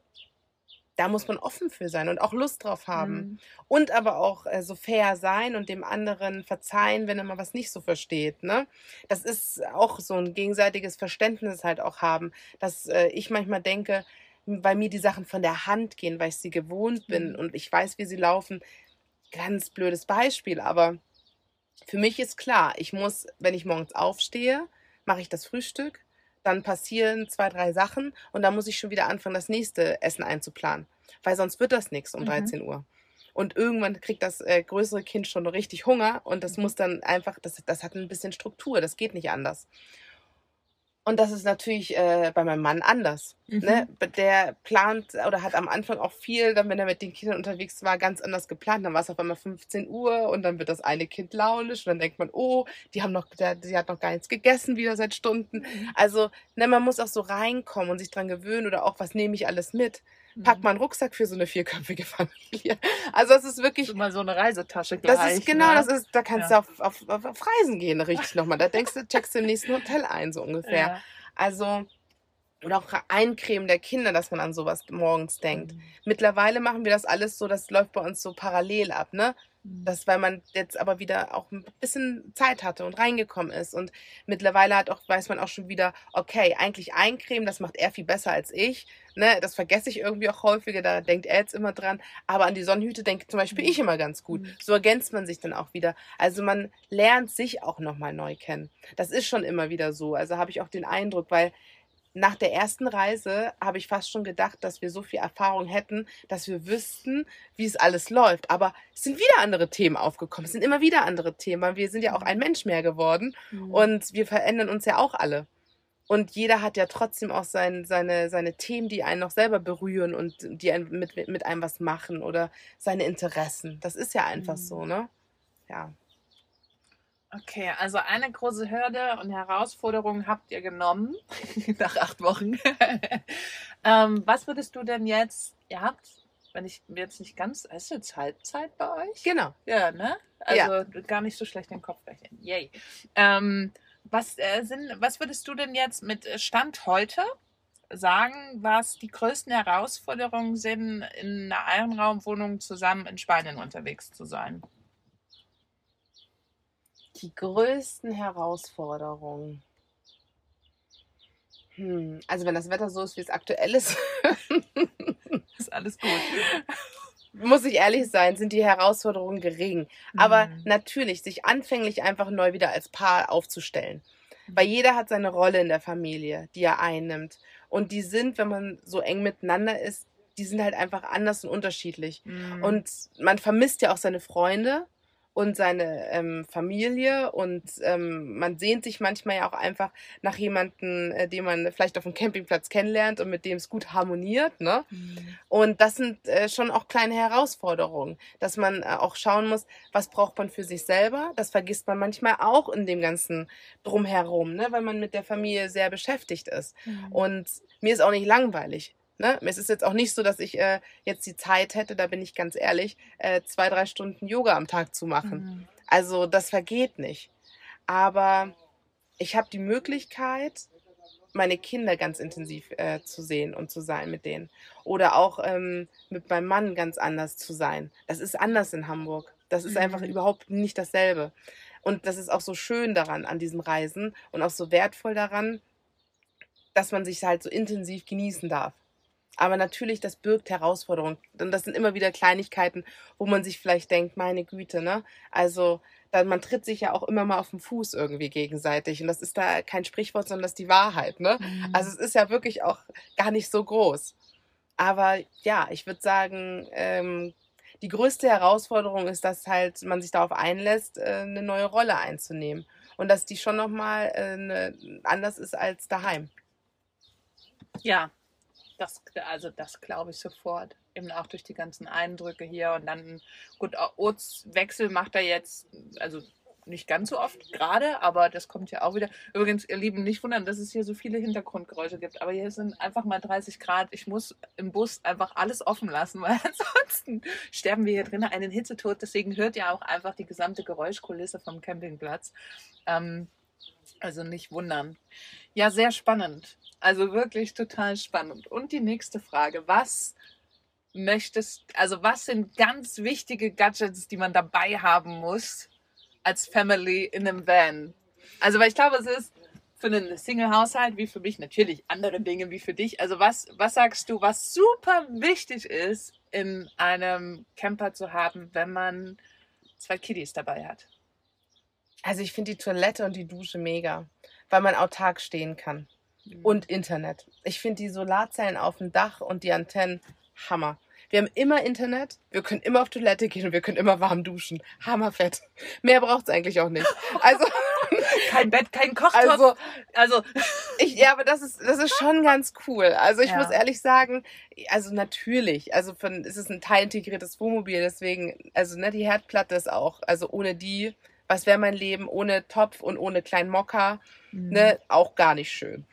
da muss man offen für sein und auch Lust drauf haben. Mhm. Und aber auch äh, so fair sein und dem anderen verzeihen, wenn er mal was nicht so versteht. Ne? Das ist auch so ein gegenseitiges Verständnis halt auch haben, dass äh, ich manchmal denke, weil mir die Sachen von der Hand gehen, weil ich sie gewohnt bin mhm. und ich weiß, wie sie laufen. Ganz blödes Beispiel, aber für mich ist klar, ich muss, wenn ich morgens aufstehe, mache ich das Frühstück, dann passieren zwei, drei Sachen und dann muss ich schon wieder anfangen, das nächste Essen einzuplanen. Weil sonst wird das nichts um mhm. 13 Uhr. Und irgendwann kriegt das äh, größere Kind schon richtig Hunger und das mhm. muss dann einfach, das, das hat ein bisschen Struktur, das geht nicht anders. Und das ist natürlich äh, bei meinem Mann anders. Mhm. Ne? Der plant oder hat am Anfang auch viel, dann wenn er mit den Kindern unterwegs war, ganz anders geplant. Dann war es auf einmal 15 Uhr und dann wird das eine Kind launisch und dann denkt man, oh, die haben noch, der, die hat noch gar nichts gegessen wieder seit Stunden. Mhm. Also ne, man muss auch so reinkommen und sich dran gewöhnen oder auch, was nehme ich alles mit? Pack mal einen Rucksack für so eine vierköpfige Familie. Also es ist wirklich Das ist immer so eine Reisetasche gleich. das ist genau, ne? das ist, da kannst Ja. du auf, auf, auf, auf Reisen gehen, richtig nochmal. Da denkst du, checkst du im nächsten Hotel ein, so ungefähr. Ja. Also, oder auch Eincremen der Kinder, dass man an sowas morgens denkt. Mhm. Mittlerweile machen wir das alles so, das läuft bei uns so parallel ab, ne? Mhm. Das, weil man jetzt aber wieder auch ein bisschen Zeit hatte und reingekommen ist. Und mittlerweile hat auch, weiß man auch schon wieder, okay, eigentlich eincremen, das macht er viel besser als ich. Ne? Das vergesse ich irgendwie auch häufiger, da denkt er jetzt immer dran. Aber an die Sonnenhüte denkt zum Beispiel Mhm. ich immer ganz gut. Mhm. So ergänzt man sich dann auch wieder. Also man lernt sich auch nochmal neu kennen. Das ist schon immer wieder so. Also habe ich auch den Eindruck, weil nach der ersten Reise habe ich fast schon gedacht, dass wir so viel Erfahrung hätten, dass wir wüssten, wie es alles läuft. Aber es sind wieder andere Themen aufgekommen. Es sind immer wieder andere Themen, weil wir sind ja auch ein Mensch mehr geworden Mhm. und wir verändern uns ja auch alle. Und jeder hat ja trotzdem auch sein, seine, seine Themen, die einen noch selber berühren und die einen mit, mit, mit einem was machen oder seine Interessen. Das ist ja einfach Mhm. so, ne? Ja. Okay, also eine große Hürde und Herausforderung habt ihr genommen nach acht Wochen. ähm, was würdest du denn jetzt, ihr habt, wenn ich mir jetzt nicht ganz, ist jetzt Halbzeit bei euch? Genau. Ja, ne? Also gar nicht so schlecht den Kopf rechnen. Yay. Ähm, was, äh, sind, was würdest du denn jetzt mit Stand heute sagen, was die größten Herausforderungen sind, in einer Einraumwohnung zusammen in Spanien unterwegs zu sein? Die größten Herausforderungen. Hm, also wenn das Wetter so ist, wie es aktuell ist, Ist alles gut. muss ich ehrlich sein, sind die Herausforderungen gering. Aber Mhm. natürlich, sich anfänglich einfach neu wieder als Paar aufzustellen. Weil jeder hat seine Rolle in der Familie, die er einnimmt. Und die sind, wenn man so eng miteinander ist, die sind halt einfach anders und unterschiedlich. Mhm. Und man vermisst ja auch seine Freunde und seine ähm, Familie und ähm, man sehnt sich manchmal ja auch einfach nach jemandem, äh, den man vielleicht auf dem Campingplatz kennenlernt und mit dem es gut harmoniert, ne? Mhm. Und das sind äh, schon auch kleine Herausforderungen, dass man äh, auch schauen muss, was braucht man für sich selber. Das vergisst man manchmal auch in dem ganzen Drumherum, ne? weil man mit der Familie sehr beschäftigt ist. Mhm. Und mir ist auch nicht langweilig. Ne? Es ist jetzt auch nicht so, dass ich äh, jetzt die Zeit hätte, da bin ich ganz ehrlich, äh, zwei, drei Stunden Yoga am Tag zu machen. Mhm. Also das vergeht nicht. Aber ich habe die Möglichkeit, meine Kinder ganz intensiv äh, zu sehen und zu sein mit denen. Oder auch ähm, mit meinem Mann ganz anders zu sein. Das ist anders in Hamburg. Das ist einfach Mhm. überhaupt nicht dasselbe. Und das ist auch so schön daran, an diesen Reisen und auch so wertvoll daran, dass man sich halt so intensiv genießen darf. Aber natürlich, das birgt Herausforderungen. Und das sind immer wieder Kleinigkeiten, wo man sich vielleicht denkt, meine Güte, ne? Also, dann, man tritt sich ja auch immer mal auf den Fuß irgendwie gegenseitig. Und das ist da kein Sprichwort, sondern das ist die Wahrheit, ne? Mhm. Also, es ist ja wirklich auch gar nicht so groß. Aber ja, ich würde sagen, ähm, die größte Herausforderung ist, dass halt man sich darauf einlässt, äh, eine neue Rolle einzunehmen. Und dass die schon nochmal äh, ne, anders ist als daheim. Ja, das, also das glaube ich sofort. Eben auch durch die ganzen Eindrücke hier und dann, gut, Ortswechsel macht er jetzt, also nicht ganz so oft gerade, aber das kommt ja auch wieder. Übrigens, ihr Lieben, nicht wundern, dass es hier so viele Hintergrundgeräusche gibt, aber hier sind einfach mal 30 Grad. Ich muss im Bus einfach alles offen lassen, weil ansonsten sterben wir hier drinnen einen Hitzetod. Deswegen hört ihr auch einfach die gesamte Geräuschkulisse vom Campingplatz. Ähm, also nicht wundern. Ja, sehr spannend. Also wirklich total spannend. Und die nächste Frage, was möchtest, also was sind ganz wichtige Gadgets, die man dabei haben muss als Family in einem Van? Also, weil ich glaube, es ist für einen Single-Haushalt wie für mich natürlich andere Dinge wie für dich. Also, was, was sagst du, was super wichtig ist, in einem Camper zu haben, wenn man zwei Kiddies dabei hat? Also ich finde die Toilette und die Dusche mega, weil man autark stehen kann. Und Internet. Ich finde die Solarzellen auf dem Dach und die Antennen Hammer. Wir haben immer Internet, wir können immer auf Toilette gehen und wir können immer warm duschen. Hammerfett. Mehr braucht's eigentlich auch nicht. Also kein Bett, kein Kochtopf. Also, also ich, ja, aber das ist, das ist schon ganz cool. Also ich Ja. muss ehrlich sagen, also natürlich, also von, es ist ein teilintegriertes Wohnmobil, deswegen, also ne, die Herdplatte ist auch, also ohne die, was wäre mein Leben ohne Topf und ohne kleinen Mocker, Mhm. ne, auch gar nicht schön.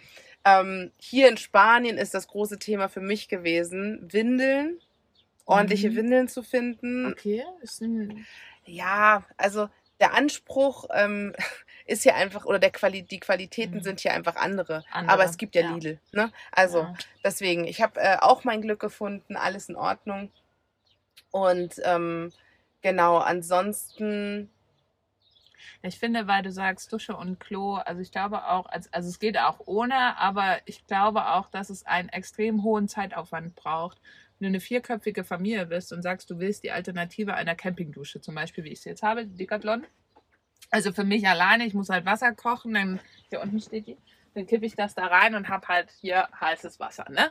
Ähm, hier in Spanien ist das große Thema für mich gewesen, Windeln, ordentliche Mhm. Windeln zu finden. Okay, ist ein, Ja, also der Anspruch ähm, ist hier einfach, oder der Quali die Qualitäten Mhm. sind hier einfach andere. Andere, Aber es gibt ja, ja. Lidl. Ne? Also ja. deswegen, ich habe äh, auch mein Glück gefunden, alles in Ordnung. Und ähm, genau, ansonsten, Ich finde, weil du sagst Dusche und Klo, also ich glaube auch, als- also es geht auch ohne, aber ich glaube auch, dass es einen extrem hohen Zeitaufwand braucht. Wenn du eine vierköpfige Familie bist und sagst, du willst die Alternative einer Campingdusche, zum Beispiel, wie ich sie jetzt habe, die Decathlon. Also für mich alleine, ich muss halt Wasser kochen, dann hier unten steht die, dann kippe ich das da rein und habe halt hier heißes Wasser, ne?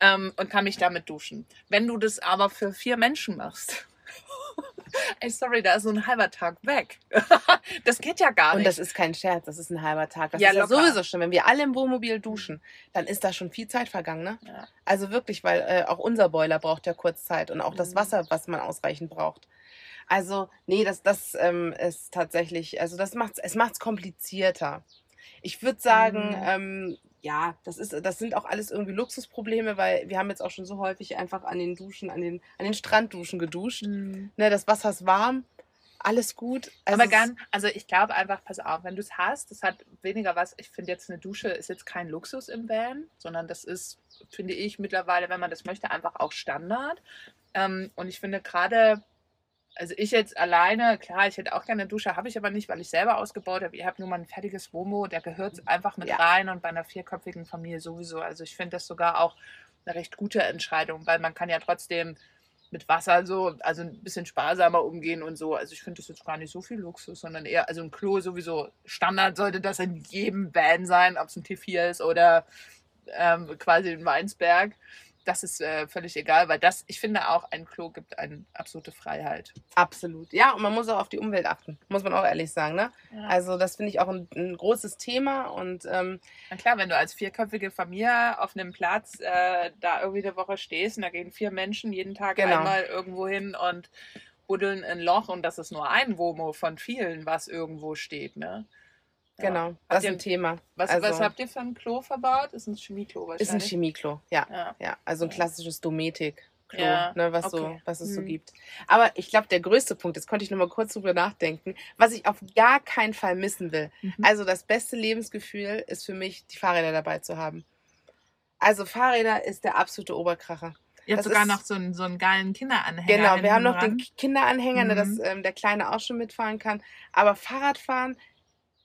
Ähm, und kann mich damit duschen. Wenn du das aber für vier Menschen machst, ey, sorry, da ist so ein halber Tag weg. das geht ja gar und nicht. das ist kein Scherz, das ist ein halber Tag. Das Ja, ist ja sowieso schon, wenn wir alle im Wohnmobil duschen, dann ist da schon viel Zeit vergangen. Ne? ja. Also wirklich, weil äh, auch unser Boiler braucht ja kurz Zeit und auch das Mhm. Wasser, was man ausreichend braucht. Also, nee, das, das ähm, ist tatsächlich, also das macht's, es macht's komplizierter. Ich würde sagen, Mhm. ähm, ja, das ist, das sind auch alles irgendwie Luxusprobleme, weil wir haben jetzt auch schon so häufig einfach an den Duschen, an den, an den Strandduschen geduscht. Mhm. Ne, das Wasser ist warm, alles gut. Also Aber gern, also ich glaube einfach, pass auf, wenn du es hast, das hat weniger was. Ich finde jetzt eine Dusche ist jetzt kein Luxus im Van, sondern das ist, finde ich, mittlerweile, wenn man das möchte, einfach auch Standard. Ähm, und ich finde gerade, also ich jetzt alleine, klar, ich hätte auch gerne eine Dusche, habe ich aber nicht, weil ich selber ausgebaut habe. Ihr habt nur mal ein fertiges Womo, der gehört einfach mit Ja. rein und bei einer vierköpfigen Familie sowieso. Also ich finde das sogar auch eine recht gute Entscheidung, weil man kann ja trotzdem mit Wasser so, also ein bisschen sparsamer umgehen und so. Also ich finde das jetzt gar nicht so viel Luxus, sondern eher, also ein Klo sowieso Standard sollte das in jedem Van sein, ob es ein T4 ist oder ähm, quasi in Weinsberg. Das ist äh, völlig egal, weil das, ich finde auch, ein Klo gibt eine absolute Freiheit. Absolut. Ja, und man muss auch auf die Umwelt achten, muss man auch ehrlich sagen. Ne? Also, Also das finde ich auch ein, ein großes Thema und ähm, na klar, wenn du als vierköpfige Familie auf einem Platz äh, da irgendwie eine Woche stehst und da gehen vier Menschen jeden Tag Genau. einmal irgendwo hin und buddeln ein Loch und das ist nur ein Womo von vielen, was irgendwo steht, ne? Ja. genau, Habt das ist ein Thema. Was, Also- was habt ihr für ein Klo verbaut? Ist ein Chemieklo wahrscheinlich. Ist ein Chemieklo, ja. Ja. Ja, also ein Ja. klassisches Dometik-Klo, Ja, ne, was, so, okay. was es so Hm. gibt. Aber ich glaube, der größte Punkt, jetzt konnte ich noch mal kurz drüber nachdenken, was ich auf gar keinen Fall missen will. Mhm. Also das beste Lebensgefühl ist für mich, die Fahrräder dabei zu haben. Also Fahrräder ist der absolute Oberkracher. Ihr habt sogar ist- noch so einen, so einen geilen Kinderanhänger. Genau, wir haben noch dran. den Kinderanhänger, ne, dass Mhm. ähm, der Kleine auch schon mitfahren kann. Aber Fahrradfahren,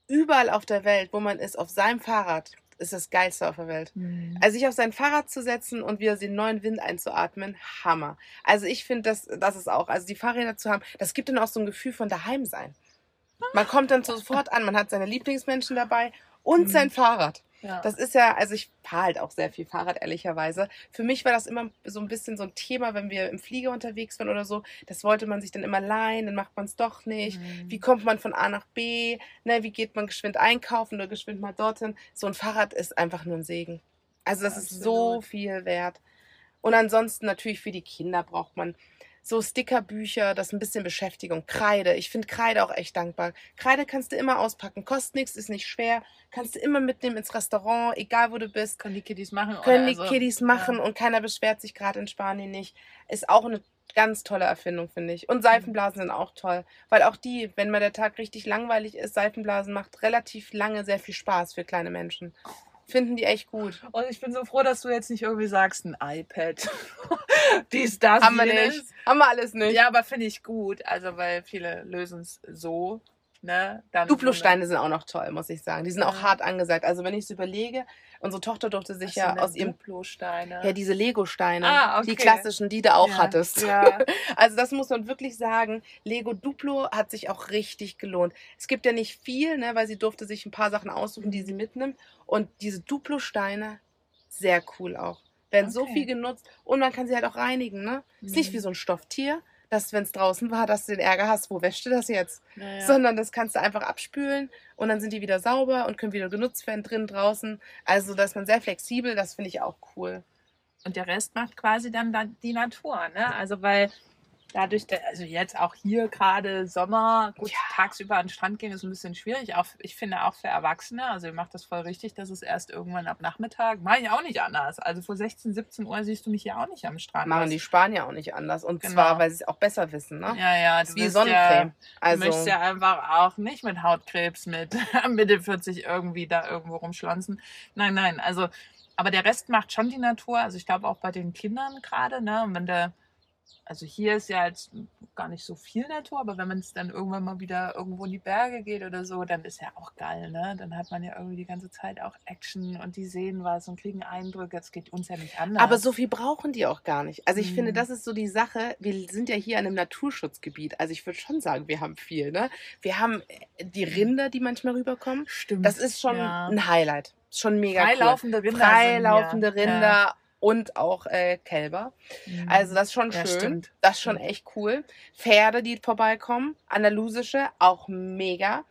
überall auf der Welt, wo man ist, auf seinem Fahrrad, ist das Geilste auf der Welt. Mhm. Also sich auf sein Fahrrad zu setzen und wieder den neuen Wind einzuatmen, Hammer. Also ich finde, das, das ist auch, also die Fahrräder zu haben, das gibt dann auch so ein Gefühl von daheim sein. Man kommt dann sofort an, man hat seine Lieblingsmenschen dabei und Mhm. sein Fahrrad. Ja. Das ist ja, also ich fahre halt auch sehr viel Fahrrad, ehrlicherweise. Für mich war das immer so ein bisschen so ein Thema, wenn wir im Flieger unterwegs waren oder so. Das wollte man sich dann immer leihen, dann macht man es doch nicht. Mhm. Wie kommt man von A nach B? Ne, wie geht man geschwind einkaufen oder geschwind mal dorthin? So ein Fahrrad ist einfach nur ein Segen. Also das ist so Absolut. viel wert. Und ansonsten natürlich für die Kinder braucht man so Stickerbücher, das ist ein bisschen Beschäftigung. Kreide, ich finde Kreide auch echt dankbar. Kreide kannst du immer auspacken, kostet nichts, ist nicht schwer. Kannst du immer mitnehmen ins Restaurant, egal wo du bist. können die Kiddies machen. Können oder die also, Kiddies machen Ja. und keiner beschwert sich gerade in Spanien nicht. Ist auch eine ganz tolle Erfindung, finde ich. Und Seifenblasen sind auch toll. Weil auch die, wenn mal der Tag richtig langweilig ist, Seifenblasen macht relativ lange sehr viel Spaß für kleine Menschen. Finden die echt gut. Und ich bin so froh, dass du jetzt nicht irgendwie sagst, ein iPad. Dies, das, Haben wir nicht. Haben wir alles nicht. Ja, aber finde ich gut. Also, weil viele lösen es so. Ne? Duplosteine sind auch noch toll, muss ich sagen. Die sind auch hart angesagt. Also wenn ich es überlege, unsere Tochter durfte sich ja aus ihrem Duplosteine. ja, diese Lego-Steine, Ah, die okay. klassischen, die du auch Ja, hattest. Ja. Also das muss man wirklich sagen. Lego Duplo hat sich auch richtig gelohnt. Es gibt ja nicht viel, ne, weil sie durfte sich ein paar Sachen aussuchen, die sie mitnimmt. Und diese Duplo-Steine, sehr cool auch. werden so Okay. viel genutzt und man kann sie halt auch reinigen, ne? Ist nicht Mhm. wie so ein Stofftier, dass wenn es draußen war, dass du den Ärger hast, wo wäschst du das jetzt? Ja, ja. Sondern das kannst du einfach abspülen und dann sind die wieder sauber und können wieder genutzt werden, drin, draußen. Also da ist man sehr flexibel, das finde ich auch cool. Und der Rest macht quasi dann da die Natur, ne? Also weil dadurch, da- also jetzt auch hier gerade Sommer, gut, Ja. tagsüber an den Strand gehen ist ein bisschen schwierig. Auch, ich finde auch für Erwachsene, also ihr macht das voll richtig, dass es erst irgendwann ab Nachmittag, mache ich auch nicht anders. Also vor 16, 17 Uhr siehst du mich hier auch nicht am Strand. Machen Das- die Spanier auch nicht anders. Und Genau. zwar, weil sie es auch besser wissen, ne? Ja, ja, Das du ist wie Sonnencreme. Ja, Also, Du möchtest ja einfach auch nicht mit Hautkrebs mit Mitte 40 irgendwie da irgendwo rumschlonzen. Nein, nein, also, aber der Rest macht schon die Natur. Also ich glaube auch bei den Kindern gerade, ne? Und wenn der, also hier ist ja jetzt gar nicht so viel Natur, aber wenn man es dann irgendwann mal wieder irgendwo in die Berge geht oder so, dann ist ja auch geil, ne? Dann hat man ja irgendwie die ganze Zeit auch Action und die sehen was und kriegen Eindrücke. Das geht uns ja nicht anders. aber so viel brauchen die auch gar nicht. Also ich Mhm. finde, das ist so die Sache. Wir sind ja hier an einem Naturschutzgebiet. Also ich würde schon sagen, wir haben viel, ne? Wir haben äh, die Rinder, die manchmal rüberkommen. stimmt. Das ist schon ja. ein Highlight. Schon mega Freilaufende cool. Rinder. Freilaufende sind ja- Rinder und auch äh, Kälber. Ja. Also das ist schon schön. stimmt. Das ist schon echt cool. Pferde, die vorbeikommen, andalusische, auch mega.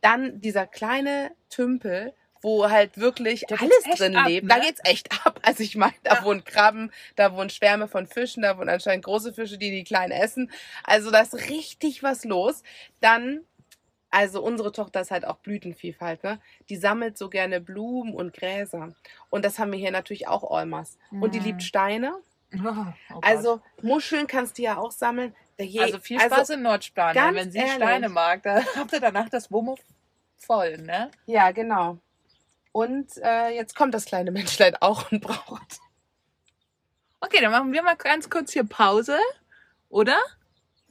Dann dieser kleine Tümpel, wo halt wirklich Da alles drin ab, lebt. ne? Da geht's echt ab. Also ich meine, da Ja. wohnen Krabben, da wohnen Schwärme von Fischen, da wohnen anscheinend große Fische, die die kleinen essen. Also da ist richtig was los. Dann also unsere Tochter ist halt auch Blütenvielfalt, ne? Die sammelt so gerne Blumen und Gräser. Und das haben wir hier natürlich auch Olmas. Und die Mhm. liebt Steine. Oh, oh. Also Muscheln kannst du ja auch sammeln. Je- Also viel Spaß in Nordspanien. Wenn sie ehrlich. Steine mag, da habt ihr danach das Womo voll, ne? Ja, genau. Und äh, jetzt kommt das kleine Menschlein auch und braucht. Okay, dann machen wir mal ganz kurz hier Pause, oder?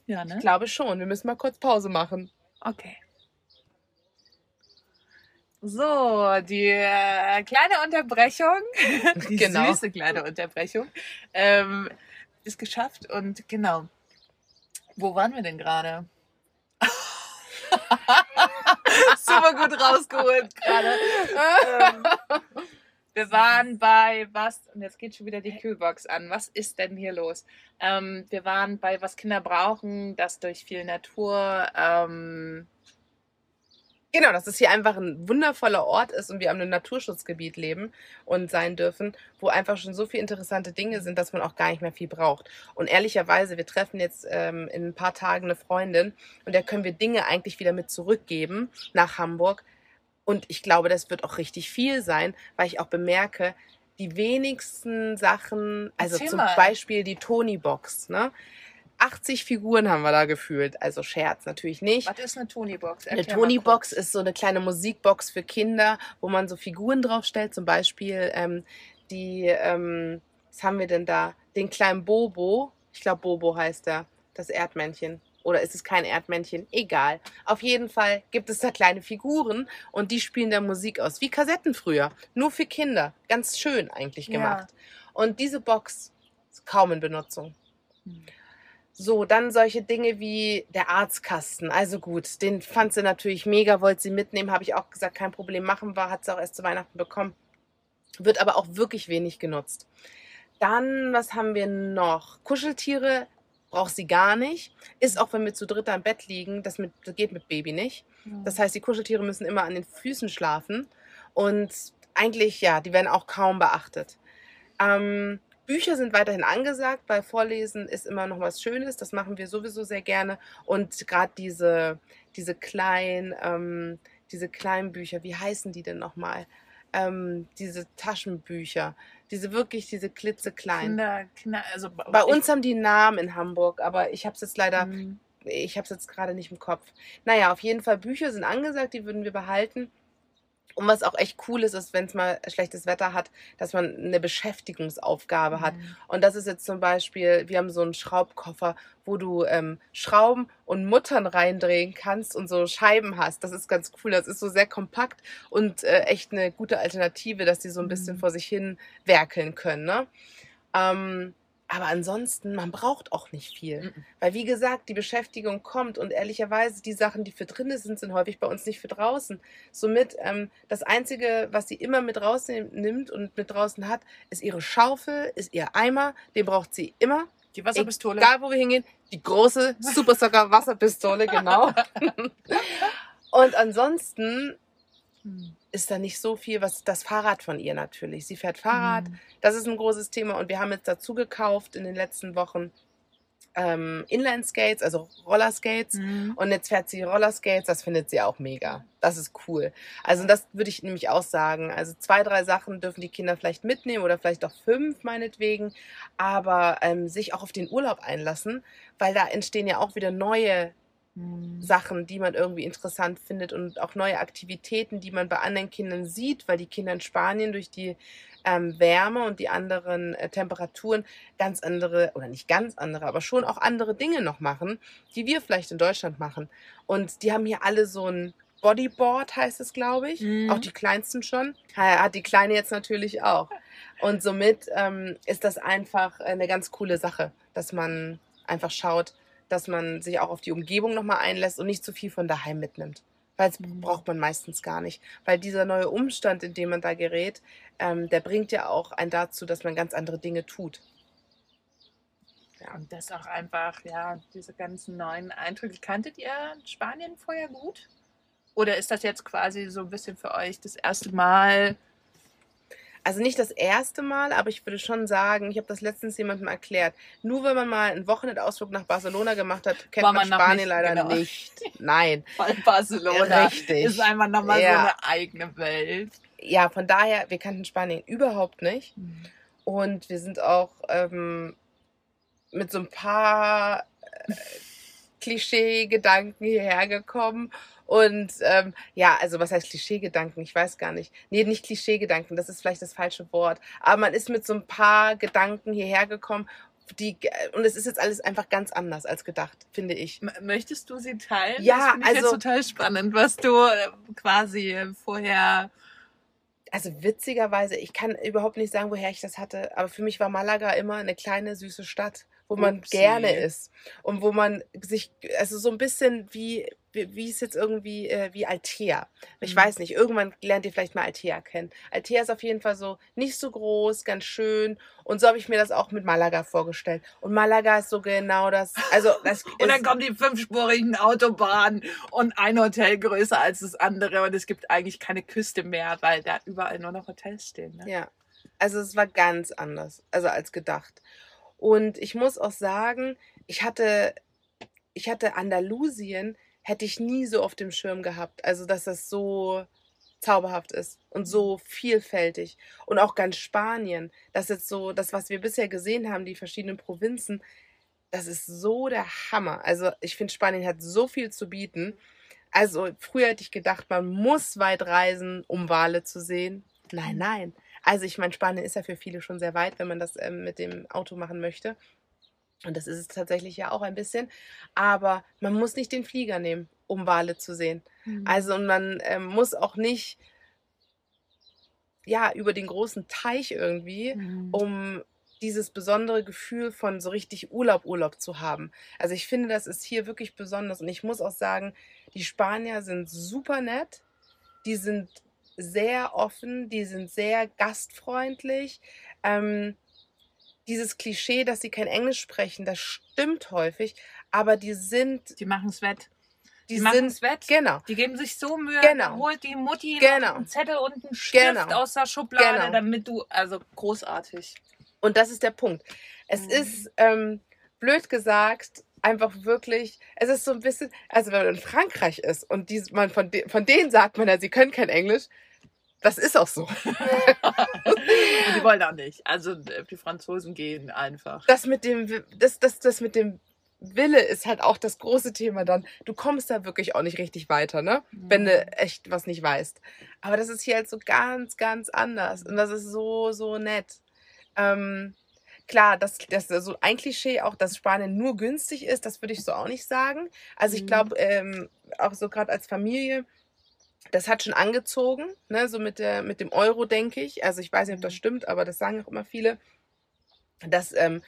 Ja, ne? Ich glaube schon. Wir müssen mal kurz Pause machen. Okay. So, die äh, kleine Unterbrechung, die Genau. süße kleine Unterbrechung, ähm, ist geschafft und genau. Wo waren wir denn gerade? Super gut rausgeholt gerade. ähm, wir waren bei was, und jetzt geht schon wieder die Kühlbox an. Was ist denn hier los? Ähm, wir waren bei was Kinder brauchen, das durch viel Natur. Ähm, Genau, dass es hier einfach ein wundervoller Ort ist und wir einem Naturschutzgebiet leben und sein dürfen, wo einfach schon so viele interessante Dinge sind, dass man auch gar nicht mehr viel braucht. Und ehrlicherweise, wir treffen jetzt ähm, in ein paar Tagen eine Freundin und der können wir Dinge eigentlich wieder mit zurückgeben nach Hamburg. Und ich glaube, das wird auch richtig viel sein, weil ich auch bemerke, die wenigsten Sachen, also Erzähl zum mal. Beispiel die Tony-Box, ne? 80 Figuren haben wir da gefühlt. Also Scherz natürlich nicht. was ist eine Tony-Box? Eine Tony-Box kurz. ist so eine kleine Musikbox für Kinder, wo man so Figuren draufstellt. Zum Beispiel ähm, die, ähm, was haben wir denn da? Den kleinen Bobo. Ich glaube, Bobo heißt er. Das Erdmännchen. Oder ist es kein Erdmännchen? Egal. Auf jeden Fall gibt es da kleine Figuren und die spielen da Musik aus. Wie Kassetten früher. Nur für Kinder. Ganz schön eigentlich Ja. gemacht. Und diese Box ist kaum in Benutzung. Hm. So, dann solche Dinge wie der Arztkasten. Also gut, den fand sie natürlich mega, wollte sie mitnehmen, habe ich auch gesagt, kein Problem machen war, hat sie auch erst zu Weihnachten bekommen. Wird aber auch wirklich wenig genutzt. Dann, was haben wir noch? Kuscheltiere braucht sie gar nicht. Ist auch, wenn wir zu dritt am Bett liegen, das, mit, das geht mit Baby nicht. Das heißt, die Kuscheltiere müssen immer an den Füßen schlafen. Und eigentlich, ja, die werden auch kaum beachtet. Ähm, Bücher sind weiterhin angesagt, weil Vorlesen ist immer noch was Schönes. Das machen wir sowieso sehr gerne. Und gerade diese, diese kleinen, ähm, diese kleinen Bücher, wie heißen die denn nochmal? Ähm, diese Taschenbücher, diese wirklich, diese klitzekleinen. Kinder, Kinder, also Bei uns haben die Namen in Hamburg, aber ich habe es jetzt leider Mhm. ich habe es jetzt gerade nicht im Kopf. Naja, auf jeden Fall, Bücher sind angesagt, die würden wir behalten. Und was auch echt cool ist, ist, wenn es mal schlechtes Wetter hat, dass man eine Beschäftigungsaufgabe hat. Mhm. Und das ist jetzt zum Beispiel, wir haben so einen Schraubkoffer, wo du ähm, Schrauben und Muttern reindrehen kannst und so Scheiben hast. Das ist ganz cool. Das ist so sehr kompakt und äh, echt eine gute Alternative, dass die so ein bisschen Mhm. vor sich hin werkeln können. Ne? Ähm, Aber ansonsten, man braucht auch nicht viel. Mhm. Weil wie gesagt, die Beschäftigung kommt und ehrlicherweise die Sachen, die für drinnen sind, sind häufig bei uns nicht für draußen. Somit ähm, das Einzige, was sie immer mit rausnimmt und mit draußen hat, ist ihre Schaufel, ist ihr Eimer. Den braucht sie immer. Die Wasserpistole. Egal, wo wir hingehen. Die große Super Socker Wasserpistole, genau. und ansonsten Mhm. Ist da nicht so viel, was das Fahrrad von ihr natürlich. Sie fährt Fahrrad, Mhm. das ist ein großes Thema und wir haben jetzt dazu gekauft in den letzten Wochen ähm, Inline-Skates, also Rollerskates. Mhm. Und jetzt fährt sie Rollerskates, das findet sie auch mega. Das ist cool. Also das würde ich nämlich auch sagen. Also zwei, drei Sachen dürfen die Kinder vielleicht mitnehmen oder vielleicht auch fünf meinetwegen, aber ähm, sich auch auf den Urlaub einlassen, weil da entstehen ja auch wieder neue Mhm. Sachen, die man irgendwie interessant findet und auch neue Aktivitäten, die man bei anderen Kindern sieht, weil die Kinder in Spanien durch die ähm, Wärme und die anderen äh, Temperaturen ganz andere, oder nicht ganz andere, aber schon auch andere Dinge noch machen, die wir vielleicht in Deutschland machen. Und die haben hier alle so ein Bodyboard, heißt es, glaube ich. Mhm. Auch die kleinsten schon. Ha- Hat die Kleine jetzt natürlich auch. Und somit ähm, ist das einfach eine ganz coole Sache, dass man einfach schaut, dass man sich auch auf die Umgebung nochmal einlässt und nicht zu viel von daheim mitnimmt. Weil das Mhm. braucht man meistens gar nicht. Weil dieser neue Umstand, in dem man da gerät, ähm, der bringt ja auch einen dazu, dass man ganz andere Dinge tut. Ja, und das auch einfach, ja, diese ganzen neuen Eindrücke. Kanntet ihr Spanien vorher gut? Oder ist das jetzt quasi so ein bisschen für euch das erste Mal? Also nicht das erste Mal, aber ich würde schon sagen, ich habe das letztens jemandem erklärt. Nur wenn man mal einen Wochenendausflug nach Barcelona gemacht hat, kennt War man, man Spanien nicht, leider genau. nicht. Nein, Weil Barcelona Richtig. ist einfach nochmal Ja. so eine eigene Welt. ja, von daher, wir kannten Spanien überhaupt nicht. Und wir sind auch ähm, mit so ein paar äh, Klischee-Gedanken hierher gekommen. Und ähm, ja, also was heißt Klischee-Gedanken? Ich weiß gar nicht. Nee, nicht Klischee-Gedanken, das ist vielleicht das falsche Wort. Aber man ist mit so ein paar Gedanken hierher gekommen. Die, und es ist jetzt alles einfach ganz anders als gedacht, finde ich. Möchtest du sie teilen? Ja, das finde ich also- total spannend, was du äh, quasi äh, vorher. Also witzigerweise, ich kann überhaupt nicht sagen, woher ich das hatte, aber für mich war Malaga immer eine kleine süße Stadt, wo man Upsi. gerne ist und wo man sich, also so ein bisschen wie, wie, wie es jetzt irgendwie, äh, wie Altea. Ich Mhm. weiß nicht, irgendwann lernt ihr vielleicht mal Altea kennen. Altea ist auf jeden Fall so nicht so groß, ganz schön und so habe ich mir das auch mit Malaga vorgestellt. Und Malaga ist so genau das, also das Und dann ist, kommen die fünfspurigen Autobahnen und ein Hotel größer als das andere und es gibt eigentlich keine Küste mehr, weil da überall nur noch Hotels stehen. Ne? Ja, also es war ganz anders, also als gedacht. Und ich muss auch sagen, ich hatte, ich hatte Andalusien, hätte ich nie so auf dem Schirm gehabt. Also, dass das so zauberhaft ist und so vielfältig. Und auch ganz Spanien, das jetzt so, das, was wir bisher gesehen haben, die verschiedenen Provinzen, das ist so der Hammer. Also, ich finde, Spanien hat so viel zu bieten. Also, früher hätte ich gedacht, man muss weit reisen, um Wale zu sehen. Nein, nein. Also, ich meine, Spanien ist ja für viele schon sehr weit, wenn man das ähm, mit dem Auto machen möchte. Und das ist es tatsächlich ja auch ein bisschen. Aber man muss nicht den Flieger nehmen, um Wale zu sehen. Mhm. Also und man ähm, muss auch nicht ja über den großen Teich irgendwie, Mhm. um dieses besondere Gefühl von so richtig Urlaub, Urlaub zu haben. Also ich finde, das ist hier wirklich besonders. Und ich muss auch sagen, die Spanier sind super nett. Die sind sehr offen, die sind sehr gastfreundlich. Ähm, dieses Klischee, dass sie kein Englisch sprechen, das stimmt häufig, aber die sind, Die machen es wett. die, Die, machen es wett. genau, Die geben sich so Mühe, Genau. holt die Mutti Genau. einen Zettel und einen Stift Genau. aus der Schublade, Genau. damit du, also großartig. Und das ist der Punkt. Es Mhm. ist, ähm, blöd gesagt, einfach wirklich, es ist so ein bisschen, also wenn man in Frankreich ist und die, man von, de, von denen sagt man ja, sie können kein Englisch, das ist auch so. Die wollen auch nicht. Also äh, die Franzosen gehen einfach. Das mit dem, das, das, das mit dem Wille ist halt auch das große Thema dann. Du kommst da wirklich auch nicht richtig weiter, ne? Wenn du echt was nicht weißt. Aber das ist hier halt so ganz, ganz anders. Und das ist so, so nett. Ähm, klar, das, das ist so ein Klischee auch, dass Spanien nur günstig ist, das würde ich so auch nicht sagen. Also ich Mhm. glaube, ähm, auch so gerade als Familie, das hat schon angezogen, ne? so mit, der, mit dem Euro, denke ich. Also ich weiß nicht, ob das Mhm. stimmt, aber das sagen auch immer viele, dass ähm,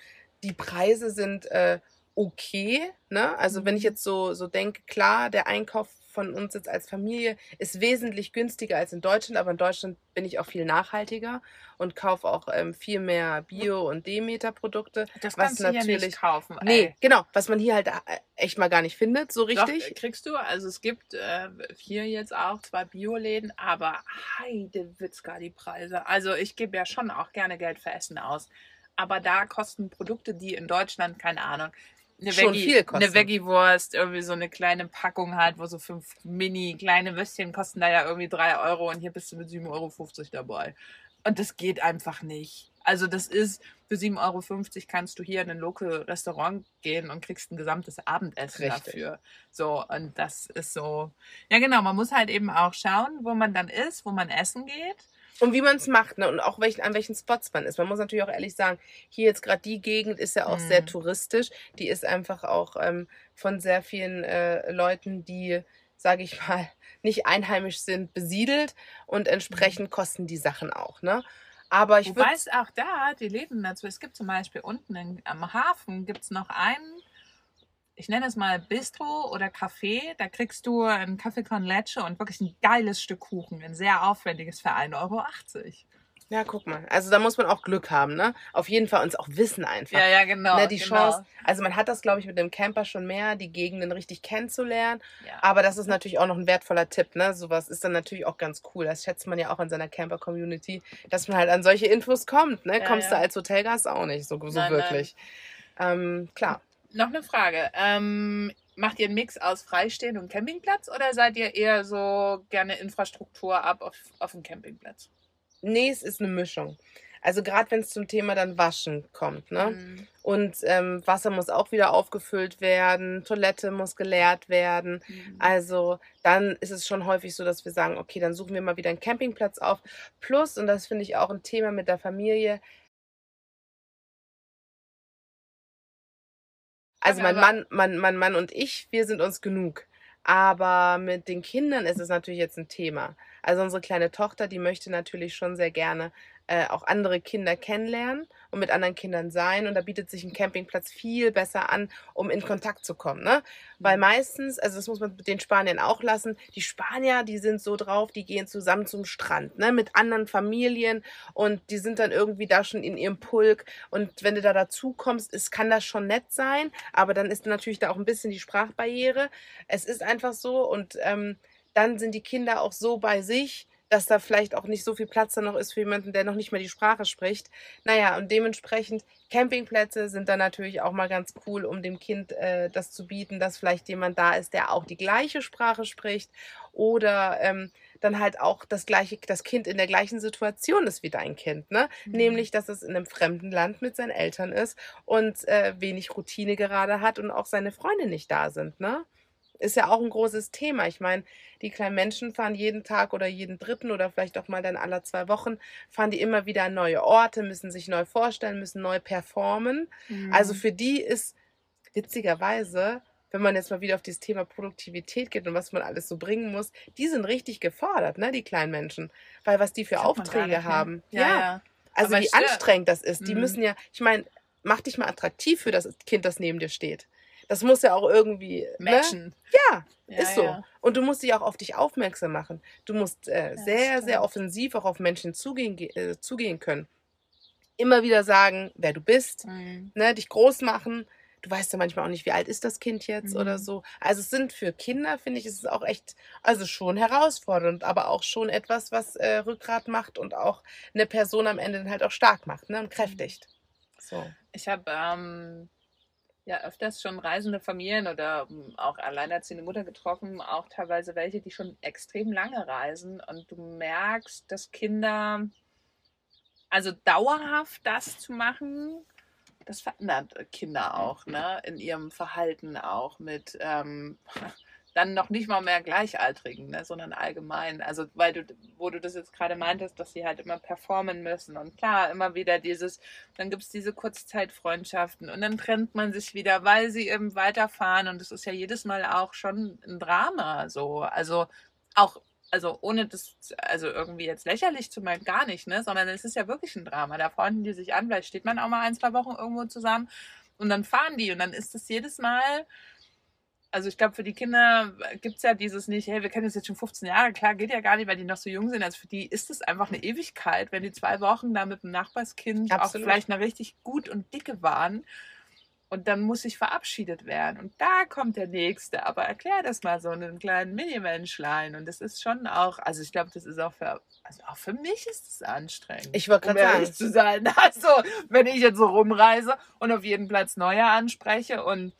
die Preise sind äh, okay. Ne? Also wenn ich Mhm. jetzt so, so denke, klar, der Einkauf von uns jetzt als Familie ist wesentlich günstiger als in Deutschland, aber in Deutschland bin ich auch viel nachhaltiger und kaufe auch ähm, viel mehr Bio- und Demeter-Produkte. Das was kannst du hier natürlich- nicht kaufen. Nee, ey. genau, was man hier halt äh, echt mal gar nicht findet, so richtig. Doch, kriegst du. Also es gibt äh, hier jetzt auch zwei Bioläden, aber Heidewitzka die Preise. Also ich gebe ja schon auch gerne Geld für Essen aus. Aber da kosten Produkte, die in Deutschland, keine Ahnung, eine, Schon Veggie, viel kosten. eine Veggie-Wurst, irgendwie so eine kleine Packung hat, wo so fünf mini kleine Würstchen kosten da ja irgendwie drei Euro und hier bist du mit 7,50 Euro dabei. Und das geht einfach nicht. Also das ist, für 7,50 Euro kannst du hier in ein Local Restaurant gehen und kriegst ein gesamtes Abendessen Richtig. dafür. So, und das ist so. Ja, genau, man muss halt eben auch schauen, wo man dann ist, wo man essen geht. Und wie man es macht, ne? Und auch welchen, an welchen Spots man ist. Man muss natürlich auch ehrlich sagen, hier jetzt gerade die Gegend ist ja auch Mhm. sehr touristisch. Die ist einfach auch ähm, von sehr vielen äh, Leuten, die, sage ich mal, nicht einheimisch sind, besiedelt. Und entsprechend kosten die Sachen auch, ne? Aber ich es auch da die Läden dazu, es gibt zum Beispiel unten in, am Hafen gibt es noch einen, ich nenne es mal Bistro oder Café, da kriegst du einen Kaffee con Leche und wirklich ein geiles Stück Kuchen, ein sehr aufwendiges für 1,80 Euro. Ja, guck mal. Also da muss man auch Glück haben, ne? Auf jeden Fall uns auch wissen einfach. Ja, ja, genau. ne, die genau. Chance. Also man hat das, glaube ich, mit dem Camper schon mehr, die Gegenden richtig kennenzulernen. Ja. Aber das ist natürlich auch noch ein wertvoller Tipp, ne? Sowas ist dann natürlich auch ganz cool. Das schätzt man ja auch in seiner Camper-Community, dass man halt an solche Infos kommt, ne? Ja, Kommst ja. du als Hotelgast auch nicht so, so Nein, wirklich. Ähm, klar. Noch eine Frage. Ähm, macht ihr einen Mix aus Freistehen und Campingplatz oder seid ihr eher so gerne Infrastruktur ab auf, auf dem Campingplatz? Nee, es ist eine Mischung. Also gerade wenn es zum Thema dann Waschen kommt, ne? Mhm. Und ähm, Wasser muss auch wieder aufgefüllt werden, Toilette muss geleert werden. Mhm. Also dann ist es schon häufig so, dass wir sagen, okay, dann suchen wir mal wieder einen Campingplatz auf. Plus, und das finde ich auch ein Thema mit der Familie, also mein Mann, mein, mein Mann und ich, wir sind uns genug. Aber mit den Kindern ist es natürlich jetzt ein Thema. Also unsere kleine Tochter, die möchte natürlich schon sehr gerne äh, auch andere Kinder kennenlernen und mit anderen Kindern sein. Und da bietet sich ein Campingplatz viel besser an, um in Kontakt zu kommen. Ne? Weil meistens, also das muss man mit den Spaniern auch lassen, die Spanier, die sind so drauf, die gehen zusammen zum Strand, ne, mit anderen Familien und die sind dann irgendwie da schon in ihrem Pulk. Und wenn du da dazu kommst, es kann das schon nett sein, aber dann ist natürlich da auch ein bisschen die Sprachbarriere. Es ist einfach so und ähm, dann sind die Kinder auch so bei sich, dass da vielleicht auch nicht so viel Platz da noch ist für jemanden, der noch nicht mehr die Sprache spricht. Naja, und dementsprechend Campingplätze sind dann natürlich auch mal ganz cool, um dem Kind äh, das zu bieten, dass vielleicht jemand da ist, der auch die gleiche Sprache spricht oder ähm, dann halt auch das gleiche, das Kind in der gleichen Situation ist wie dein Kind, ne? Mhm. Nämlich, dass es in einem fremden Land mit seinen Eltern ist und äh, wenig Routine gerade hat und auch seine Freunde nicht da sind, ne? Ist ja auch ein großes Thema. Ich meine, die kleinen Menschen fahren jeden Tag oder jeden dritten oder vielleicht auch mal dann alle zwei Wochen, fahren die immer wieder an neue Orte, müssen sich neu vorstellen, müssen neu performen. Mhm. Also für die ist witzigerweise, wenn man jetzt mal wieder auf dieses Thema Produktivität geht und was man alles so bringen muss, die sind richtig gefordert, ne, die kleinen Menschen. Weil was die für gar Aufträge ne? haben. Ja, ja. Also Aber wie anstrengend das ist. Die Mhm. müssen ja, ich meine, mach dich mal attraktiv für das Kind, das neben dir steht. Das muss ja auch irgendwie. Ne? Matchen. Ja, Ja, ist so. ja. Und du musst dich auch auf dich aufmerksam machen. Du musst äh, das sehr, stimmt. sehr offensiv auch auf Menschen zugehen, ge- äh, zugehen können. Immer wieder sagen, wer du bist, Mhm. ne, dich groß machen. Du weißt ja manchmal auch nicht, wie alt ist das Kind jetzt Mhm. oder so. Also es sind für Kinder, finde ich, ist es auch echt, also schon herausfordernd, aber auch schon etwas, was äh, Rückgrat macht und auch eine Person am Ende dann halt auch stark macht ne, und kräftigt. So. Ich habe ähm, ja öfters schon reisende Familien oder ähm, auch alleinerziehende Mutter getroffen, auch teilweise welche, die schon extrem lange reisen und du merkst, dass Kinder, also dauerhaft das zu machen, das verändert Kinder auch, ne, in ihrem Verhalten auch mit ähm, dann noch nicht mal mehr Gleichaltrigen, ne, sondern allgemein. Also, weil du, wo du das jetzt gerade meintest, dass sie halt immer performen müssen. Und klar, immer wieder dieses, dann gibt es diese Kurzzeitfreundschaften und dann trennt man sich wieder, weil sie eben weiterfahren. Und das ist ja jedes Mal auch schon ein Drama so. Also auch also ohne das, also irgendwie jetzt lächerlich zu meinen, gar nicht, ne? Sondern es ist ja wirklich ein Drama. Da freunden die sich an, vielleicht steht man auch mal ein, zwei Wochen irgendwo zusammen und dann fahren die und dann ist das jedes Mal. Also ich glaube, für die Kinder gibt es ja dieses nicht, hey, wir kennen das jetzt schon 15 Jahre, klar, geht ja gar nicht, weil die noch so jung sind. Also für die ist es einfach eine Ewigkeit, wenn die zwei Wochen da mit dem Nachbarskind Absolut. auch vielleicht noch richtig gut und dicke waren und dann muss ich verabschiedet werden. Und da kommt der Nächste. Aber erklär das mal so einem kleinen Mini-Menschlein. Und das ist schon auch, also ich glaube, das ist auch für, also auch für mich ist es anstrengend. Ich wollte gerade um sagen. zu sein. Also, wenn ich jetzt so rumreise und auf jeden Platz Neue anspreche und,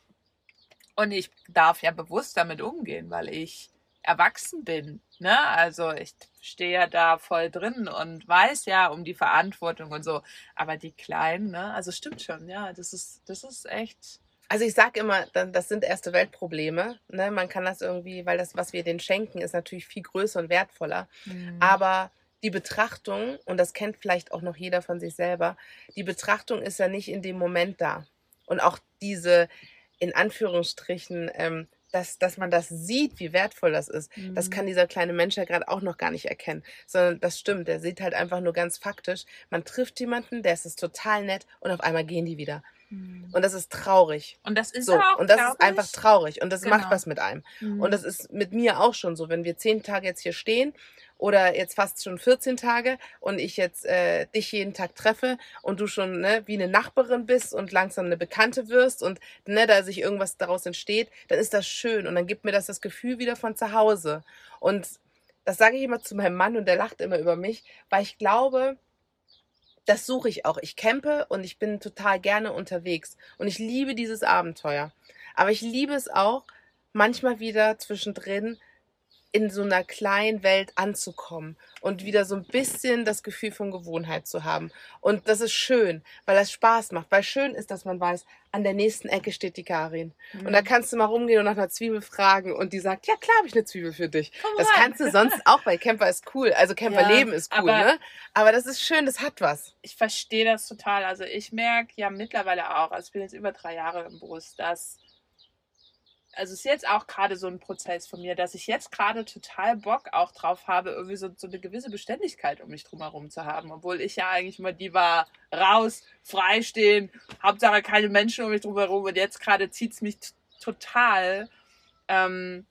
und ich darf ja bewusst damit umgehen, weil ich erwachsen bin. Ne? Also ich stehe ja da voll drin und weiß ja um die Verantwortung und so. Aber die Kleinen, ne? Also stimmt schon, ja, das ist, das ist echt. Also ich sage immer, das sind erste Weltprobleme. Ne? Man kann das irgendwie, weil das, was wir denen schenken, ist natürlich viel größer und wertvoller. Mhm. Aber die Betrachtung, und das kennt vielleicht auch noch jeder von sich selber, die Betrachtung ist ja nicht in dem Moment da. Und auch diese, in Anführungsstrichen, ähm, dass, dass man das sieht, wie wertvoll das ist, mhm. das kann dieser kleine Mensch ja gerade auch noch gar nicht erkennen. Sondern das stimmt, der sieht halt einfach nur ganz faktisch, man trifft jemanden, der ist total nett und auf einmal gehen die wieder. Mhm. Und das ist traurig. Und das ist so. auch Und das ist einfach traurig. Und das genau. macht was mit einem. Mhm. Und das ist mit mir auch schon so. Wenn wir zehn Tage jetzt hier stehen oder jetzt fast schon 14 Tage und ich jetzt äh, dich jeden Tag treffe und du schon ne, wie eine Nachbarin bist und langsam eine Bekannte wirst und ne, da sich irgendwas daraus entsteht, dann ist das schön und dann gibt mir das das Gefühl wieder von zu Hause. Und das sage ich immer zu meinem Mann und der lacht immer über mich, weil ich glaube, das suche ich auch. Ich campe und ich bin total gerne unterwegs und ich liebe dieses Abenteuer. Aber ich liebe es auch, manchmal wieder zwischendrin in so einer kleinen Welt anzukommen und wieder so ein bisschen das Gefühl von Gewohnheit zu haben. Und das ist schön, weil das Spaß macht. Weil schön ist, dass man weiß, an der nächsten Ecke steht die Karin. Mhm. Und da kannst du mal rumgehen und nach einer Zwiebel fragen und die sagt, ja klar habe ich eine Zwiebel für dich. Komm das kannst du sonst auch, weil Camper ist cool. Also Camperleben ja, ist cool, aber, ne? Aber das ist schön, das hat was. Ich verstehe das total. Also ich merke ja mittlerweile auch, also ich bin jetzt über drei Jahre im Brust, dass also ist jetzt auch gerade so ein Prozess von mir, dass ich jetzt gerade total Bock auch drauf habe, irgendwie so, so eine gewisse Beständigkeit um mich drumherum zu haben. Obwohl ich ja eigentlich immer die war, raus, freistehen, Hauptsache keine Menschen um mich drumherum. Und jetzt gerade zieht es mich total, ähm,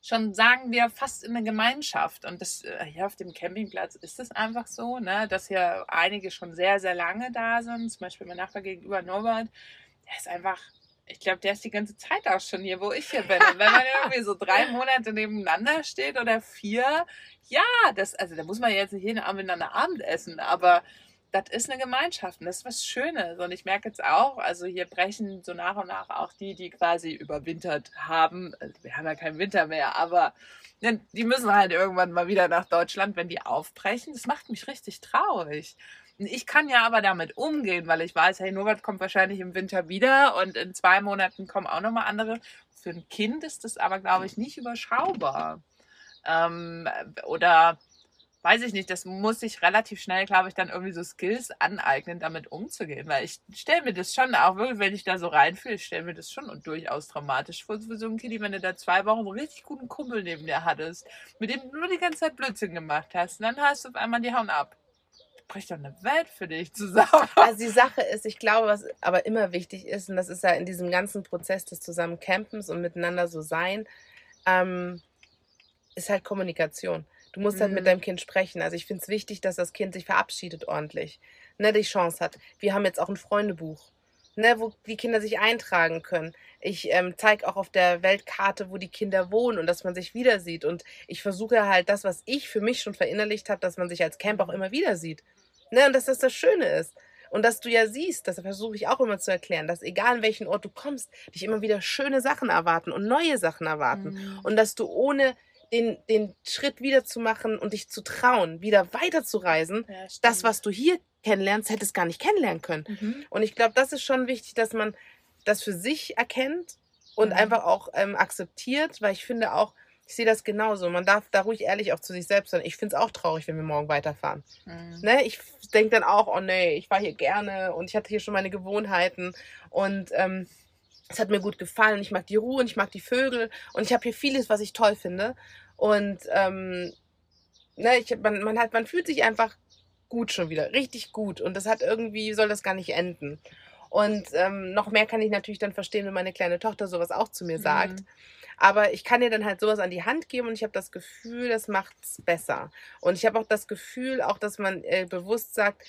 schon sagen wir, fast in eine Gemeinschaft. Und das äh, hier auf dem Campingplatz ist es einfach so, ne, dass hier einige schon sehr, sehr lange da sind. Zum Beispiel mein Nachbar gegenüber Norbert, der ist einfach ich glaube, der ist die ganze Zeit auch schon hier, wo ich hier bin. Und wenn man irgendwie so drei Monate nebeneinander steht oder vier, ja, das, also da muss man jetzt nicht jeden Abend miteinander Abend essen, aber das ist eine Gemeinschaft und das ist was Schönes. Und ich merke jetzt auch, also hier brechen so nach und nach auch die, die quasi überwintert haben. Also wir haben ja keinen Winter mehr, aber ne, die müssen halt irgendwann mal wieder nach Deutschland, wenn die aufbrechen. Das macht mich richtig traurig. Ich kann ja aber damit umgehen, weil ich weiß, hey, Norbert kommt wahrscheinlich im Winter wieder und in zwei Monaten kommen auch nochmal andere. Für ein Kind ist das aber, glaube ich, nicht überschaubar. Ähm, oder weiß ich nicht, das muss ich relativ schnell, glaube ich, dann irgendwie so Skills aneignen, damit umzugehen. Weil ich stelle mir das schon, auch wirklich, wenn ich da so reinfühle, stelle mir das schon durchaus traumatisch vor, für so ein Kind, wenn du da zwei Wochen einen richtig guten Kumpel neben dir hattest, mit dem du nur die ganze Zeit Blödsinn gemacht hast. Und dann hast du auf einmal die Hauen ab bricht doch eine Welt für dich zusammen. Also die Sache ist, ich glaube, was aber immer wichtig ist, und das ist ja in diesem ganzen Prozess des Zusammencampens und miteinander so sein, ähm, ist halt Kommunikation. Du musst mhm. halt mit mhm. deinem Kind sprechen. Also ich finde es wichtig, dass das Kind sich verabschiedet ordentlich, ne, die Chance hat. Wir haben jetzt auch ein Freundebuch, ne, wo die Kinder sich eintragen können. Ich ähm, zeige auch auf der Weltkarte, wo die Kinder wohnen und dass man sich wieder sieht. Und ich versuche halt das, was ich für mich schon verinnerlicht habe, dass man sich als Camp auch immer wieder sieht. Ne? Und dass das das Schöne ist. Und dass du ja siehst, das versuche ich auch immer zu erklären, dass egal an welchen Ort du kommst, dich immer wieder schöne Sachen erwarten und neue Sachen erwarten. Mhm. Und dass du ohne den, den Schritt wieder zu machen und dich zu trauen, wieder weiterzureisen, ja, das, was du hier kennenlernst, hättest gar nicht kennenlernen können. Mhm. Und ich glaube, das ist schon wichtig, dass man das für sich erkennt und mhm. einfach auch ähm, akzeptiert, weil ich finde auch, ich sehe das genauso. Man darf da ruhig ehrlich auch zu sich selbst sein. Ich finde es auch traurig, wenn wir morgen weiterfahren. Mhm. Ne? Ich denke dann auch, oh nee, ich war hier gerne und ich hatte hier schon meine Gewohnheiten und ähm, es hat mir gut gefallen. Ich mag die Ruhe und ich mag die Vögel und ich habe hier vieles, was ich toll finde. Und ähm, ne, ich, man, man, hat, man fühlt sich einfach gut schon wieder, richtig gut. Und das hat irgendwie, soll das gar nicht enden. Und ähm, noch mehr kann ich natürlich dann verstehen, wenn meine kleine Tochter sowas auch zu mir sagt. Mhm. Aber ich kann ihr dann halt sowas an die Hand geben und ich habe das Gefühl, das macht es besser. Und ich habe auch das Gefühl, auch dass man äh, bewusst sagt,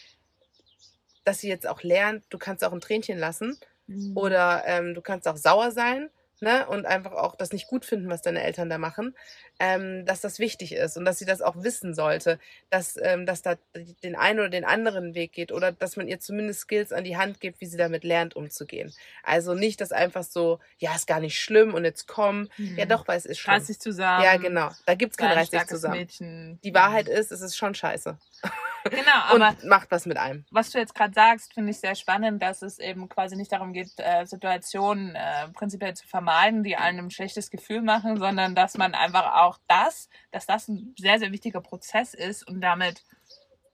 dass sie jetzt auch lernt, du kannst auch ein Tränchen lassen mhm. oder ähm, du kannst auch sauer sein ne, und einfach auch das nicht gut finden, was deine Eltern da machen, ähm, dass das wichtig ist und dass sie das auch wissen sollte, dass, ähm, dass da den einen oder den anderen Weg geht oder dass man ihr zumindest Skills an die Hand gibt, wie sie damit lernt, umzugehen. Also nicht, dass einfach so, ja, ist gar nicht schlimm und jetzt komm, mhm. ja doch, weil es ist schlimm. Reiß dich zusammen. Ja, genau. Da gibt's kein Reiß dich zusammen. Mädchen. Die Wahrheit mhm. ist, es ist schon scheiße. Genau, aber und macht was mit einem. Was du jetzt gerade sagst, finde ich sehr spannend, dass es eben quasi nicht darum geht, äh, Situationen äh, prinzipiell zu vermeiden, die einem ein schlechtes Gefühl machen, sondern dass man einfach auch das, dass das ein sehr, sehr wichtiger Prozess ist und damit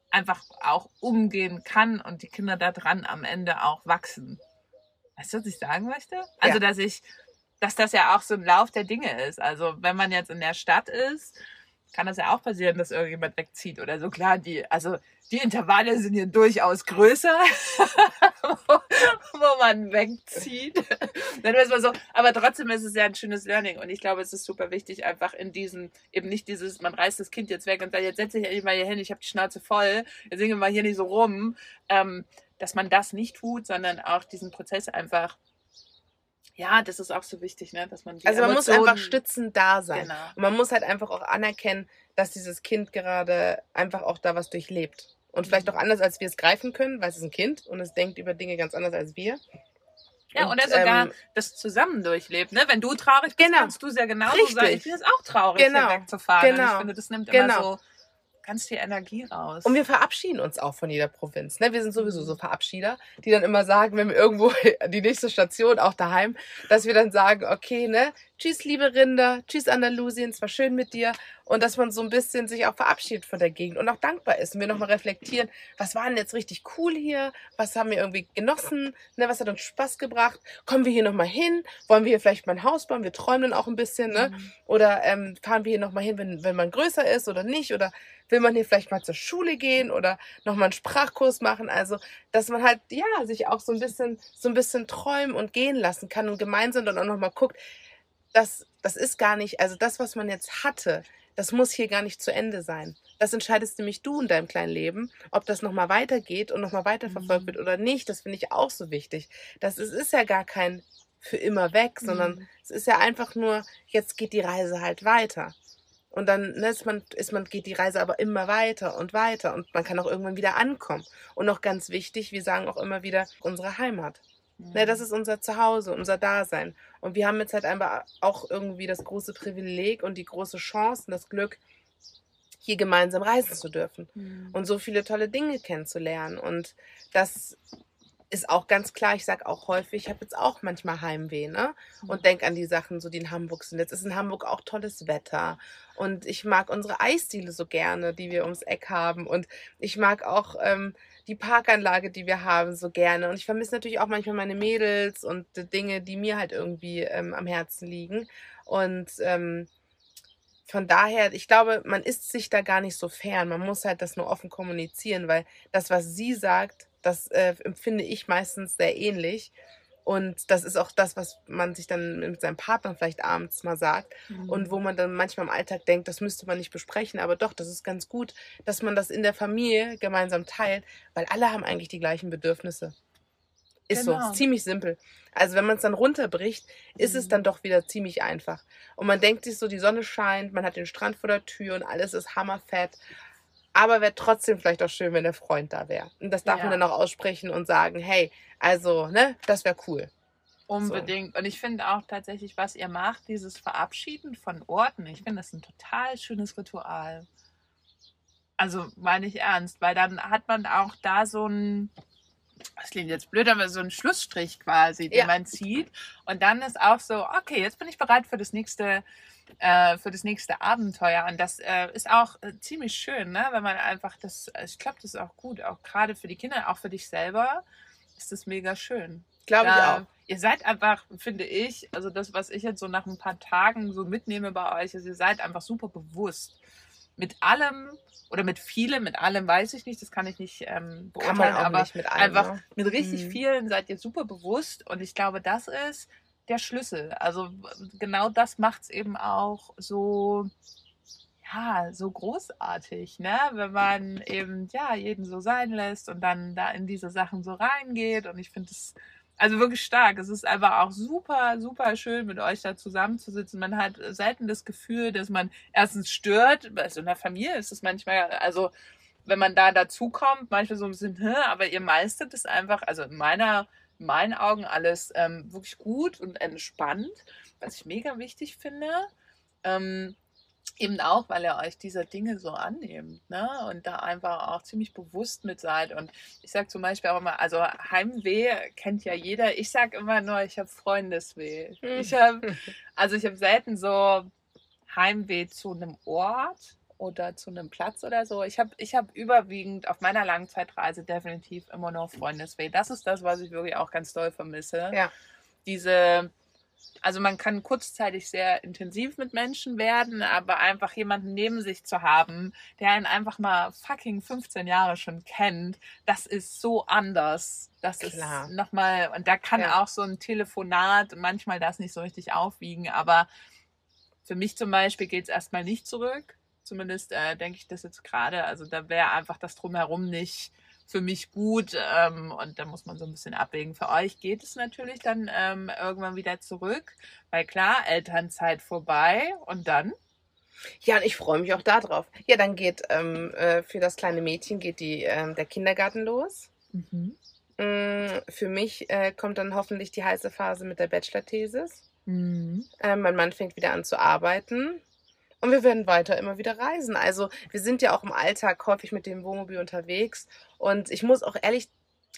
einfach auch umgehen kann und die Kinder daran am Ende auch wachsen. Weißt du, was ich sagen möchte? Also, ja. dass ich, dass das ja auch so ein Lauf der Dinge ist. Also, wenn man jetzt in der Stadt ist kann das ja auch passieren, dass irgendjemand wegzieht oder so. Klar, die, also die Intervalle sind ja durchaus größer, wo man wegzieht. Dann ist man so, aber trotzdem ist es ja ein schönes Learning und ich glaube, es ist super wichtig, einfach in diesem, eben nicht dieses, man reißt das Kind jetzt weg und sagt, jetzt setze ich endlich mal hier hin, ich habe die Schnauze voll, jetzt singen wir mal hier nicht so rum, ähm, dass man das nicht tut, sondern auch diesen Prozess einfach ja, das ist auch so wichtig, ne? dass man die Also man Emotionen... muss einfach stützend da sein. Genau. Und man muss halt einfach auch anerkennen, dass dieses Kind gerade einfach auch da was durchlebt. Und vielleicht auch anders, als wir es greifen können, weil es ist ein Kind und es denkt über Dinge ganz anders als wir. Ja, und, oder sogar ähm, das zusammen durchlebt. Ne? Wenn du traurig bist, genau. kannst du sehr genauso Richtig. sagen, ich bin jetzt auch traurig, genau. hier wegzufahren. Genau. Und ich finde, das nimmt genau. immer so ganz viel Energie raus. Und wir verabschieden uns auch von jeder Provinz. Ne? Wir sind sowieso so Verabschieder, die dann immer sagen, wenn wir irgendwo die nächste Station, auch daheim, dass wir dann sagen, okay, ne, tschüss, liebe Rinder, tschüss, Andalusien, es war schön mit dir. Und dass man so ein bisschen sich auch verabschiedet von der Gegend und auch dankbar ist. Und wir nochmal reflektieren, was war denn jetzt richtig cool hier? Was haben wir irgendwie genossen? Ne, was hat uns Spaß gebracht? Kommen wir hier nochmal hin? Wollen wir hier vielleicht mal ein Haus bauen? Wir träumen dann auch ein bisschen, ne? Mhm. Oder ähm, fahren wir hier nochmal hin, wenn, wenn man größer ist oder nicht? Oder will man hier vielleicht mal zur Schule gehen oder nochmal einen Sprachkurs machen? Also, dass man halt, ja, sich auch so ein bisschen, so ein bisschen träumen und gehen lassen kann und gemeinsam dann auch nochmal guckt, das, das ist gar nicht, also das, was man jetzt hatte, das muss hier gar nicht zu Ende sein. Das entscheidest nämlich du in deinem kleinen Leben, ob das nochmal weitergeht und nochmal weiterverfolgt mhm. wird oder nicht. Das finde ich auch so wichtig. Das ist, ist ja gar kein für immer weg, sondern mhm. es ist ja einfach nur, jetzt geht die Reise halt weiter. Und dann ne, ist man, ist man, geht die Reise aber immer weiter und weiter und man kann auch irgendwann wieder ankommen. Und noch ganz wichtig, wir sagen auch immer wieder unsere Heimat. Mhm. Ne, das ist unser Zuhause, unser Dasein. Und wir haben jetzt halt einfach auch irgendwie das große Privileg und die große Chance und das Glück, hier gemeinsam reisen zu dürfen mhm. und so viele tolle Dinge kennenzulernen. Und das ist auch ganz klar, ich sage auch häufig, ich habe jetzt auch manchmal Heimweh, ne? Und mhm. denke an die Sachen, so die in Hamburg sind. Jetzt ist in Hamburg auch tolles Wetter. Und ich mag unsere Eisdiele so gerne, die wir ums Eck haben. Und ich mag auch ähm, die Parkanlage, die wir haben, so gerne. Und ich vermisse natürlich auch manchmal meine Mädels und Dinge, die mir halt irgendwie ähm, am Herzen liegen. Und ähm, von daher, ich glaube, man ist sich da gar nicht so fern. Man muss halt das nur offen kommunizieren, weil das, was sie sagt, das äh, empfinde ich meistens sehr ähnlich. Und das ist auch das, was man sich dann mit seinem Partner vielleicht abends mal sagt. Mhm. Und wo man dann manchmal im Alltag denkt, das müsste man nicht besprechen. Aber doch, das ist ganz gut, dass man das in der Familie gemeinsam teilt, weil alle haben eigentlich die gleichen Bedürfnisse. Ist genau. so, ist ziemlich simpel. Also wenn man es dann runterbricht, ist mhm. es dann doch wieder ziemlich einfach. Und man denkt sich so, die Sonne scheint, man hat den Strand vor der Tür und alles ist hammerfett. Aber wäre trotzdem vielleicht auch schön, wenn der Freund da wäre. Und das darf ja. man dann auch aussprechen und sagen, hey, also, ne, das wäre cool. Unbedingt. So. Und ich finde auch tatsächlich, was ihr macht, dieses Verabschieden von Orten, ich finde das ein total schönes Ritual. Also meine ich ernst, weil dann hat man auch da so ein, das klingt jetzt blöd, aber so ein Schlussstrich quasi, den ja. man zieht. Und dann ist auch so, okay, jetzt bin ich bereit für das nächste äh, für das nächste Abenteuer. Und das äh, ist auch äh, ziemlich schön, ne? wenn man einfach das, ich glaube, das ist auch gut, auch gerade für die Kinder, auch für dich selber ist das mega schön. Glaube ich auch. ihr seid einfach, finde ich, also das, was ich jetzt so nach ein paar Tagen so mitnehme bei euch, ist, ihr seid einfach super bewusst mit allem oder mit vielem, mit allem weiß ich nicht, das kann ich nicht ähm, beurteilen, aber mit allem, einfach ja. mit richtig mhm. vielen seid ihr super bewusst und ich glaube, das ist der Schlüssel. Also genau das macht es eben auch so, ja, so großartig, ne? Wenn man eben, ja, jeden so sein lässt und dann da in diese Sachen so reingeht. Und ich finde es also wirklich stark. Es ist einfach auch super, super schön, mit euch da zusammenzusitzen. Man hat selten das Gefühl, dass man erstens stört. Also in der Familie ist es manchmal, also wenn man da dazukommt, manchmal so ein bisschen, aber ihr meistert es einfach, also in meiner, in meinen Augen alles ähm, wirklich gut und entspannt, was ich mega wichtig finde. Ähm, Eben auch, weil ihr euch dieser Dinge so annehmt, ne? Und da einfach auch ziemlich bewusst mit seid. Und ich sage zum Beispiel auch immer, also Heimweh kennt ja jeder. Ich sage immer nur, ich habe Freundesweh. Ich habe, also ich habe selten so Heimweh zu einem Ort oder zu einem Platz oder so. Ich habe ich hab überwiegend auf meiner Langzeitreise definitiv immer nur Freundesweh. Das ist das, was ich wirklich auch ganz doll vermisse. Ja. Diese also man kann kurzzeitig sehr intensiv mit Menschen werden, aber einfach jemanden neben sich zu haben, der einen einfach mal fucking 15 Jahre schon kennt, das ist so anders. Das Klar. ist nochmal, und da kann ja. auch so ein Telefonat manchmal das nicht so richtig aufwiegen, aber für mich zum Beispiel geht es erstmal nicht zurück. Zumindest äh, denke ich das jetzt gerade. Also da wäre einfach das drumherum nicht für mich gut ähm, und da muss man so ein bisschen abwägen. Für euch geht es natürlich dann ähm, irgendwann wieder zurück, weil klar, Elternzeit vorbei und dann? Ja, und ich freue mich auch darauf. Ja, dann geht ähm, äh, für das kleine Mädchen geht die, ähm, der Kindergarten los. Mhm. Mm, für mich äh, kommt dann hoffentlich die heiße Phase mit der Bachelor-Thesis. Mhm. Äh, mein Mann fängt wieder an zu arbeiten. Und wir werden weiter immer wieder reisen. Also wir sind ja auch im Alltag häufig mit dem Wohnmobil unterwegs. Und ich muss auch ehrlich,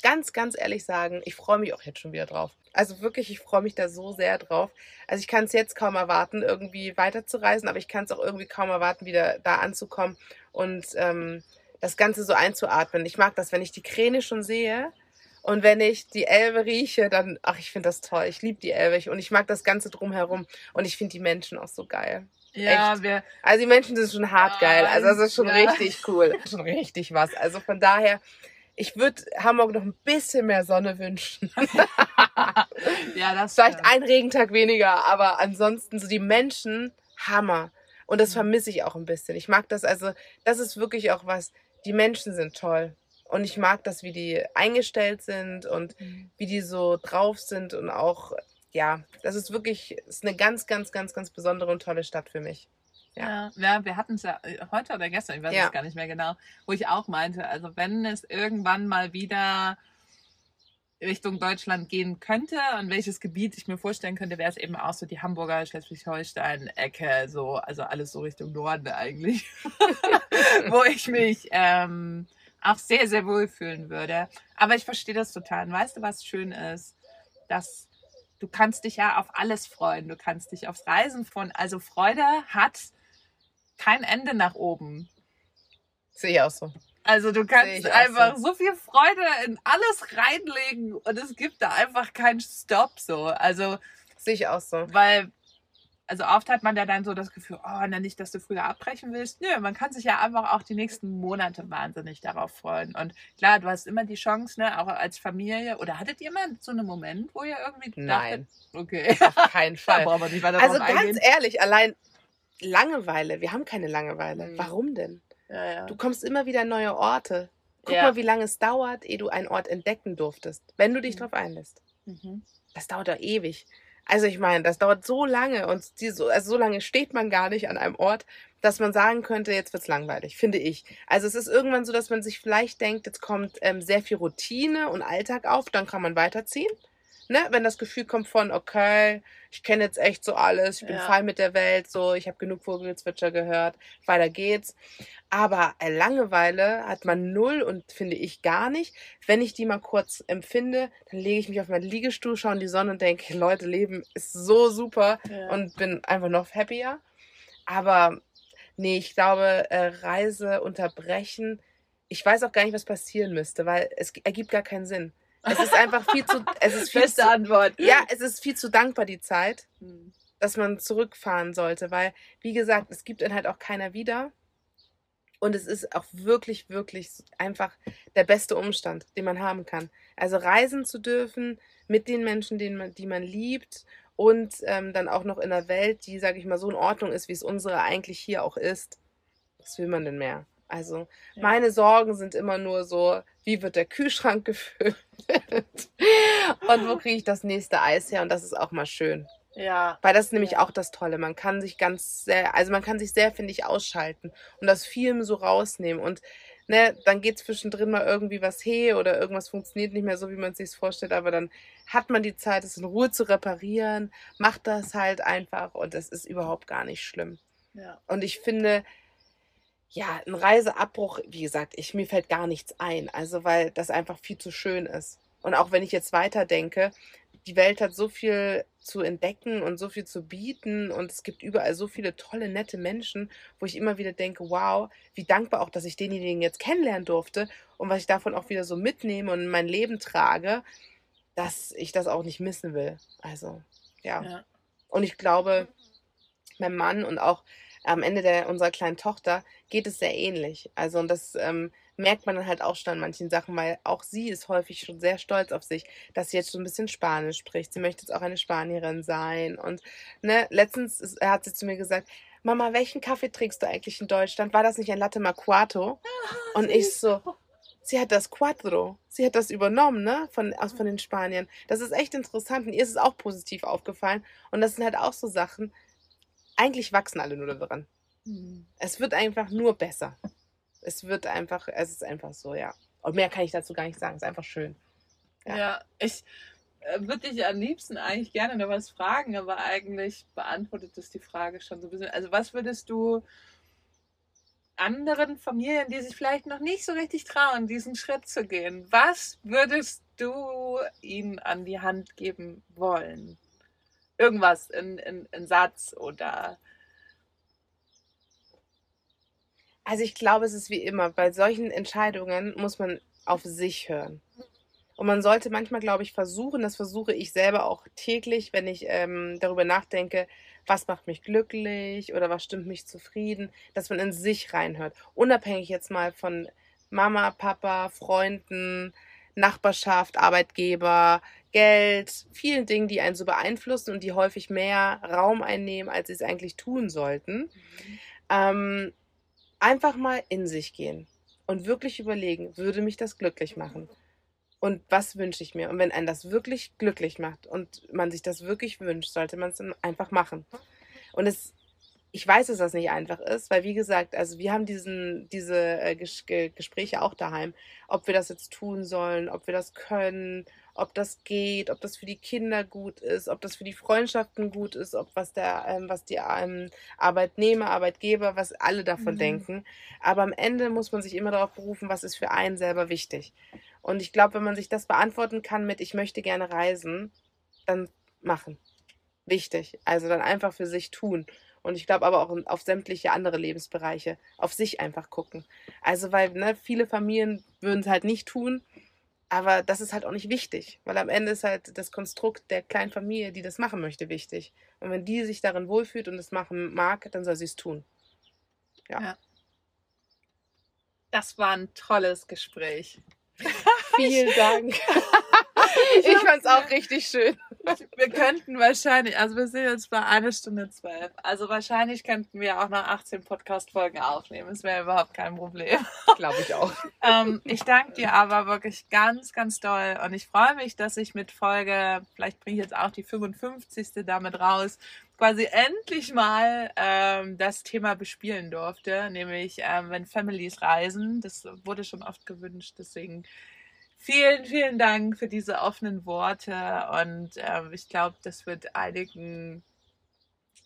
ganz, ganz ehrlich sagen, ich freue mich auch jetzt schon wieder drauf. Also wirklich, ich freue mich da so sehr drauf. Also ich kann es jetzt kaum erwarten, irgendwie weiterzureisen, aber ich kann es auch irgendwie kaum erwarten, wieder da anzukommen und ähm, das Ganze so einzuatmen. Ich mag das, wenn ich die Kräne schon sehe. Und wenn ich die Elbe rieche, dann, ach, ich finde das toll. Ich liebe die Elbe und ich mag das Ganze drumherum. Und ich finde die Menschen auch so geil. Ja, Echt. wir. Also die Menschen sind schon hart geil. Also das ist schon ja. richtig cool. Schon richtig was. Also von daher, ich würde Hamburg noch ein bisschen mehr Sonne wünschen. ja, das Vielleicht ein Regentag weniger, aber ansonsten so die Menschen, Hammer. Und das mhm. vermisse ich auch ein bisschen. Ich mag das, also, das ist wirklich auch was. Die Menschen sind toll. Und ich mag das, wie die eingestellt sind und mhm. wie die so drauf sind und auch ja, das ist wirklich ist eine ganz, ganz, ganz, ganz besondere und tolle Stadt für mich. Ja, ja wir hatten es ja äh, heute oder gestern, ich weiß es ja. gar nicht mehr genau, wo ich auch meinte, also wenn es irgendwann mal wieder Richtung Deutschland gehen könnte und welches Gebiet ich mir vorstellen könnte, wäre es eben auch so die Hamburger, Schleswig-Holstein-Ecke, so, also alles so Richtung Norden eigentlich, wo ich mich ähm, auch sehr, sehr wohl fühlen würde. Aber ich verstehe das total. Und weißt du, was schön ist? Dass du kannst dich ja auf alles freuen. Du kannst dich aufs Reisen freuen. Also Freude hat kein Ende nach oben. Sehe ich auch so. Also du kannst einfach so. so. viel Freude in alles reinlegen und es gibt da einfach keinen Stopp so. Also sehe ich auch so. Weil also oft hat man ja dann so das Gefühl, oh, na nicht, dass du früher abbrechen willst. Nö, man kann sich ja einfach auch die nächsten Monate wahnsinnig darauf freuen. Und klar, du hast immer die Chance, ne, auch als Familie. Oder hattet ihr mal so einen Moment, wo ihr irgendwie Nein. Dachtet, okay. Auf keinen Fall. nicht also ganz eingehen. ehrlich, allein Langeweile. Wir haben keine Langeweile. Mhm. Warum denn? Ja, ja. Du kommst immer wieder an neue Orte. Guck ja. mal, wie lange es dauert, ehe du einen Ort entdecken durftest, wenn du dich mhm. drauf einlässt. Mhm. Das dauert doch ewig. Also ich meine, das dauert so lange und die so, also so lange steht man gar nicht an einem Ort, dass man sagen könnte, jetzt wird's langweilig, finde ich. Also es ist irgendwann so, dass man sich vielleicht denkt, jetzt kommt ähm, sehr viel Routine und Alltag auf, dann kann man weiterziehen ne, wenn das Gefühl kommt von, okay, ich kenne jetzt echt so alles, ich bin ja. fein mit der Welt, so, ich habe genug Vogelzwitscher gehört, weiter geht's. Aber äh, Langeweile hat man null und finde ich gar nicht. Wenn ich die mal kurz empfinde, dann lege ich mich auf meinen Liegestuhl, schaue in die Sonne und denke, Leute, Leben ist so super ja. und bin einfach noch happier. Aber nee, ich glaube, äh, Reise unterbrechen, ich weiß auch gar nicht, was passieren müsste, weil es ergibt gar keinen Sinn. Es ist einfach viel zu. Es ist viel Beste zu, Antwort. Ja, es ist viel zu dankbar, die Zeit, Hm. dass man zurückfahren sollte, weil, wie gesagt, es gibt dann halt auch keiner wieder. Und es ist auch wirklich, wirklich einfach der beste Umstand, den man haben kann. Also reisen zu dürfen mit den Menschen, den man, die man liebt und ähm, dann auch noch in einer Welt, die, sage ich mal, so in Ordnung ist, wie es unsere eigentlich hier auch ist. Was will man denn mehr? Also Ja. meine Sorgen sind immer nur so, wie wird der Kühlschrank gefüllt und wo kriege ich das nächste Eis her? Und das ist auch mal schön. Ja. Weil das ist nämlich Ja. auch das Tolle. Man kann sich ganz sehr, also man kann sich sehr, finde ich, ausschalten und das Film so rausnehmen. Und ne, dann geht zwischendrin mal irgendwie was he oder irgendwas funktioniert nicht mehr so, wie man es sich vorstellt, aber dann hat man die Zeit, es in Ruhe zu reparieren, macht das halt einfach und es ist überhaupt gar nicht schlimm. ja. Und ich finde, ja, ein Reiseabbruch, wie gesagt, ich, mir fällt gar nichts ein. Also, weil das einfach viel zu schön ist. Und auch wenn ich jetzt weiterdenke, die Welt hat so viel zu entdecken und so viel zu bieten und es gibt überall so viele tolle, nette Menschen, wo ich immer wieder denke, wow, wie dankbar auch, dass ich denjenigen jetzt kennenlernen durfte und was ich davon auch wieder so mitnehme und in mein Leben trage, dass ich das auch nicht missen will. Also, ja. ja. Und ich glaube, meinem Mann und auch am Ende der, unserer kleinen Tochter geht es sehr ähnlich. Also, und das ähm, merkt man dann halt auch schon an manchen Sachen, weil auch sie ist häufig schon sehr stolz auf sich, dass sie jetzt schon ein bisschen Spanisch spricht. Sie möchte jetzt auch eine Spanierin sein. Und ne, letztens ist, hat sie zu mir gesagt, Mama, welchen Kaffee trinkst du eigentlich in Deutschland? War das nicht ein Latte Macchiato? Und ich so, sie hat das Quattro. Sie hat das übernommen, ne? Von, aus, von den Spaniern. Das ist echt interessant und ihr ist es auch positiv aufgefallen. Und das sind halt auch so Sachen. Eigentlich wachsen alle nur daran. Hm. Es wird einfach nur besser. Es wird einfach, es ist einfach so, ja. Und mehr kann ich dazu gar nicht sagen. Es ist einfach schön. Ja, Ja. ich äh, würde dich am liebsten eigentlich gerne noch was fragen, aber eigentlich beantwortet es die Frage schon so ein bisschen. Also was würdest du anderen Familien, die sich vielleicht noch nicht so richtig trauen, diesen Schritt zu gehen, was würdest du ihnen an die Hand geben wollen? Irgendwas in, in, in Satz oder Also ich glaube, es ist wie immer, bei solchen Entscheidungen muss man auf sich hören. Und man sollte manchmal, glaube ich, versuchen, das versuche ich selber auch täglich, wenn ich ähm, darüber nachdenke, was macht mich glücklich oder was stimmt mich zufrieden, dass man in sich reinhört. Unabhängig jetzt mal von Mama, Papa, Freunden, Nachbarschaft, Arbeitgeber, Geld, vielen Dingen, die einen so beeinflussen und die häufig mehr Raum einnehmen, als sie es eigentlich tun sollten. Ähm, einfach mal in sich gehen und wirklich überlegen, würde mich das glücklich machen? Und was wünsche ich mir? Und wenn einen das wirklich glücklich macht und man sich das wirklich wünscht, sollte man es dann einfach machen. Und es, ich weiß, dass das nicht einfach ist, weil wie gesagt, also wir haben diesen, diese äh, Ges Ge Gespräche auch daheim, ob wir das jetzt tun sollen, ob wir das können, ob das geht, ob das für die Kinder gut ist, ob das für die Freundschaften gut ist, ob was der, ähm, was die ähm, Arbeitnehmer, Arbeitgeber, was alle davon Mhm. denken. Aber am Ende muss man sich immer darauf berufen, was ist für einen selber wichtig. Und ich glaube, wenn man sich das beantworten kann mit, ich möchte gerne reisen, dann machen. Wichtig. Also dann einfach für sich tun. Und ich glaube aber auch auf sämtliche andere Lebensbereiche, auf sich einfach gucken. Also, weil ne, viele Familien würden es halt nicht tun, aber das ist halt auch nicht wichtig, weil am Ende ist halt das Konstrukt der kleinen Familie, die das machen möchte, wichtig. Und wenn die sich darin wohlfühlt und es machen mag, dann soll sie es tun. das war ein tolles Gespräch. Vielen Dank. ich fand es auch richtig schön. Wir könnten wahrscheinlich, also wir sind jetzt bei einer Stunde zwölf, also wahrscheinlich könnten wir auch noch 18 Podcast-Folgen aufnehmen. Das wäre überhaupt kein Problem. Glaube ich auch. ähm, ich danke dir aber wirklich ganz, ganz doll und ich freue mich, dass ich mit Folge, vielleicht bringe ich jetzt auch die 55. damit raus, quasi endlich mal ähm, das Thema bespielen durfte, nämlich ähm, wenn Families reisen. Das wurde schon oft gewünscht, deswegen vielen, vielen Dank für diese offenen Worte und ähm, ich glaube, das wird einigen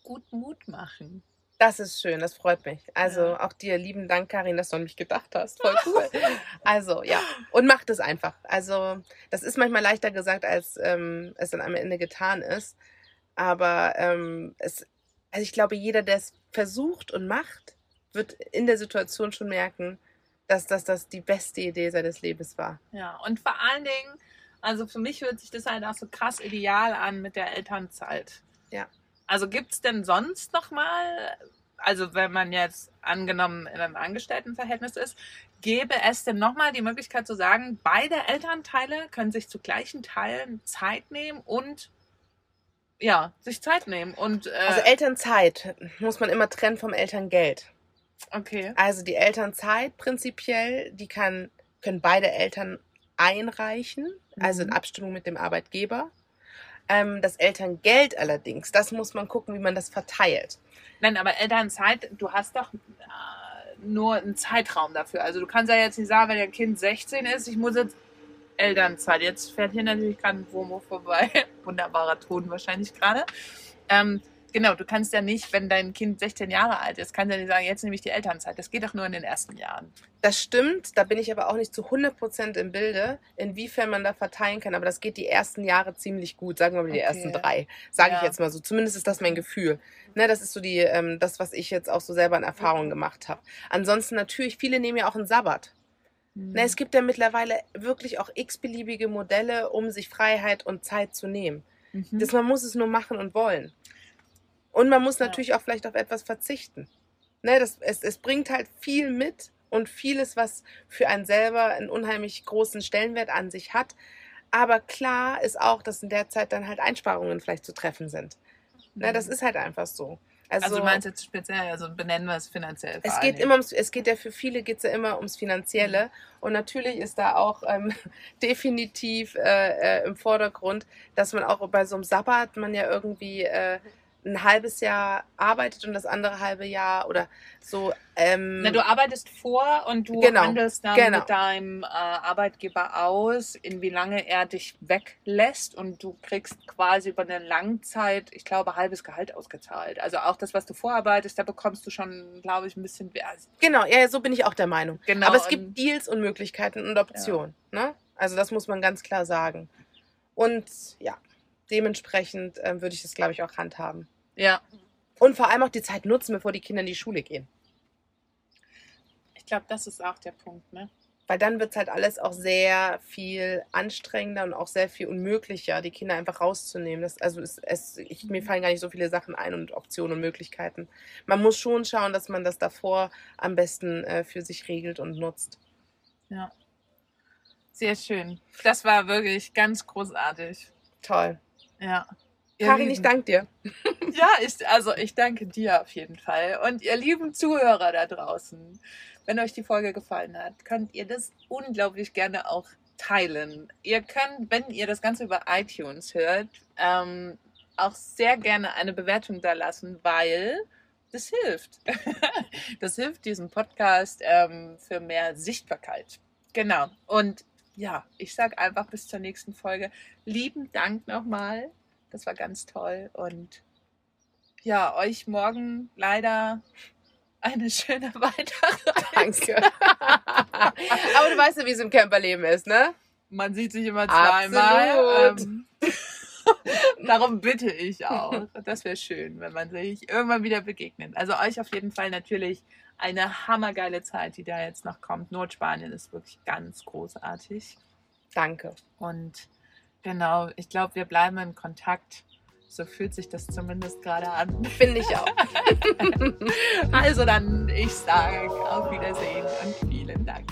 gut Mut machen. Das ist schön, das freut mich. Also Ja. auch dir lieben Dank, Karin, dass du an mich gedacht hast. Voll cool. also ja, und macht es einfach. Also das ist manchmal leichter gesagt, als ähm, es dann am Ende getan ist. Aber ähm, es, also ich glaube, jeder, der es versucht und macht, wird in der Situation schon merken, dass das, das die beste Idee seines Lebens war. Ja, und vor allen Dingen, Also für mich hört sich das halt auch so krass ideal an mit der Elternzeit. Ja. Also gibt es denn sonst noch mal, also wenn man jetzt angenommen in einem Angestelltenverhältnis ist, gäbe es denn noch mal die Möglichkeit zu sagen, beide Elternteile können sich zu gleichen Teilen Zeit nehmen und ja, sich Zeit nehmen und äh, Also Elternzeit muss man immer trennen vom Elterngeld. Okay. Also die Elternzeit prinzipiell, die kann, können beide Eltern einreichen, also in Mhm. Abstimmung mit dem Arbeitgeber. Ähm, das Elterngeld allerdings, das muss man gucken, wie man das verteilt. Nein, aber Elternzeit, du hast doch äh, nur einen Zeitraum dafür. Also du kannst ja jetzt nicht sagen, wenn dein Kind 16 ist, ich muss jetzt Elternzeit. Jetzt fährt hier natürlich gerade ein Womo vorbei. Wunderbarer Ton wahrscheinlich gerade. Ähm, genau, du kannst ja nicht, wenn dein Kind 16 Jahre alt ist, kannst ja nicht sagen, jetzt nehme ich die Elternzeit. Das geht doch nur in den ersten Jahren. Das stimmt, da bin ich aber auch nicht zu 100% im Bilde, inwiefern man da verteilen kann. Aber das geht die ersten Jahre ziemlich gut, sagen wir mal die Okay. ersten drei, sage ich Ja. jetzt mal so. Zumindest ist das mein Gefühl. Ne, das ist so die, ähm, das, was ich jetzt auch so selber in Erfahrung gemacht habe. Ansonsten natürlich, viele nehmen ja auch einen Sabbat. Mhm. Ne, es gibt ja mittlerweile wirklich auch x-beliebige Modelle, um sich Freiheit und Zeit zu nehmen. Mhm. Das, man muss es nur machen und wollen. Und man muss Ja. natürlich auch vielleicht auf etwas verzichten. Ne, das, es, es bringt halt viel mit und vieles, was für einen selber einen unheimlich großen Stellenwert an sich hat. Aber klar ist auch, dass in der Zeit dann halt Einsparungen vielleicht zu treffen sind. Ne, das Mhm. ist halt einfach so. Also, also du meinst jetzt speziell, also benennen wir es finanziell. es geht immer ums, es geht ja für viele geht's ja immer ums Finanzielle. Und natürlich ist da auch ähm, definitiv äh, äh, im Vordergrund, dass man auch bei so einem Sabbat man ja irgendwie äh, ein halbes Jahr arbeitet und das andere halbe Jahr oder so. Ähm, Na, du arbeitest vor und du Genau, handelst dann genau. mit deinem äh, Arbeitgeber aus, in wie lange er dich weglässt und du kriegst quasi über eine Langzeit, ich glaube, halbes Gehalt ausgezahlt. Also auch das, was du vorarbeitest, da bekommst du schon, glaube ich, ein bisschen mehr. genau, ja, so bin ich auch der Meinung. Genau. Aber es gibt Deals und Möglichkeiten und Optionen. Ne? Also das muss man ganz klar sagen. Und ja, dementsprechend ähm, würde ich das, glaube ich, auch handhaben. Ja, Und vor allem auch die Zeit nutzen, bevor die Kinder in die Schule gehen. ich glaube, das ist auch der Punkt, ne? Weil dann wird es halt alles auch sehr viel anstrengender und auch sehr viel unmöglicher, die Kinder einfach rauszunehmen. Das, also es, es, ich, mir fallen gar nicht so viele Sachen ein und Optionen und Möglichkeiten. Man muss schon schauen, dass man das davor am besten äh, für sich regelt und nutzt. Ja. Sehr schön. Das war wirklich ganz großartig. Toll. Ja. Karin, ich danke dir. Ja, ich, also ich danke dir auf jeden Fall. Und ihr lieben Zuhörer da draußen, wenn euch die Folge gefallen hat, könnt ihr das unglaublich gerne auch teilen. Ihr könnt, wenn ihr das Ganze über iTunes hört, ähm, auch sehr gerne eine Bewertung da lassen, weil das hilft. das hilft diesem Podcast ähm, für mehr Sichtbarkeit. Genau. Und ja, ich sage einfach bis zur nächsten Folge. Lieben Dank nochmal. Das war ganz toll. Und ja, euch morgen leider eine schöne weitere. Danke. Aber du weißt ja, wie es im Camperleben ist, ne? Man sieht sich immer zweimal. Ähm, darum bitte ich auch. Das wäre schön, wenn man sich irgendwann wieder begegnet. Also euch auf jeden Fall natürlich eine hammergeile Zeit, die da jetzt noch kommt. Nordspanien ist wirklich ganz großartig. Danke. Und genau, ich glaube, wir bleiben in Kontakt. So fühlt sich das zumindest gerade an. Finde ich auch. Also dann, ich sage auf Wiedersehen und vielen Dank.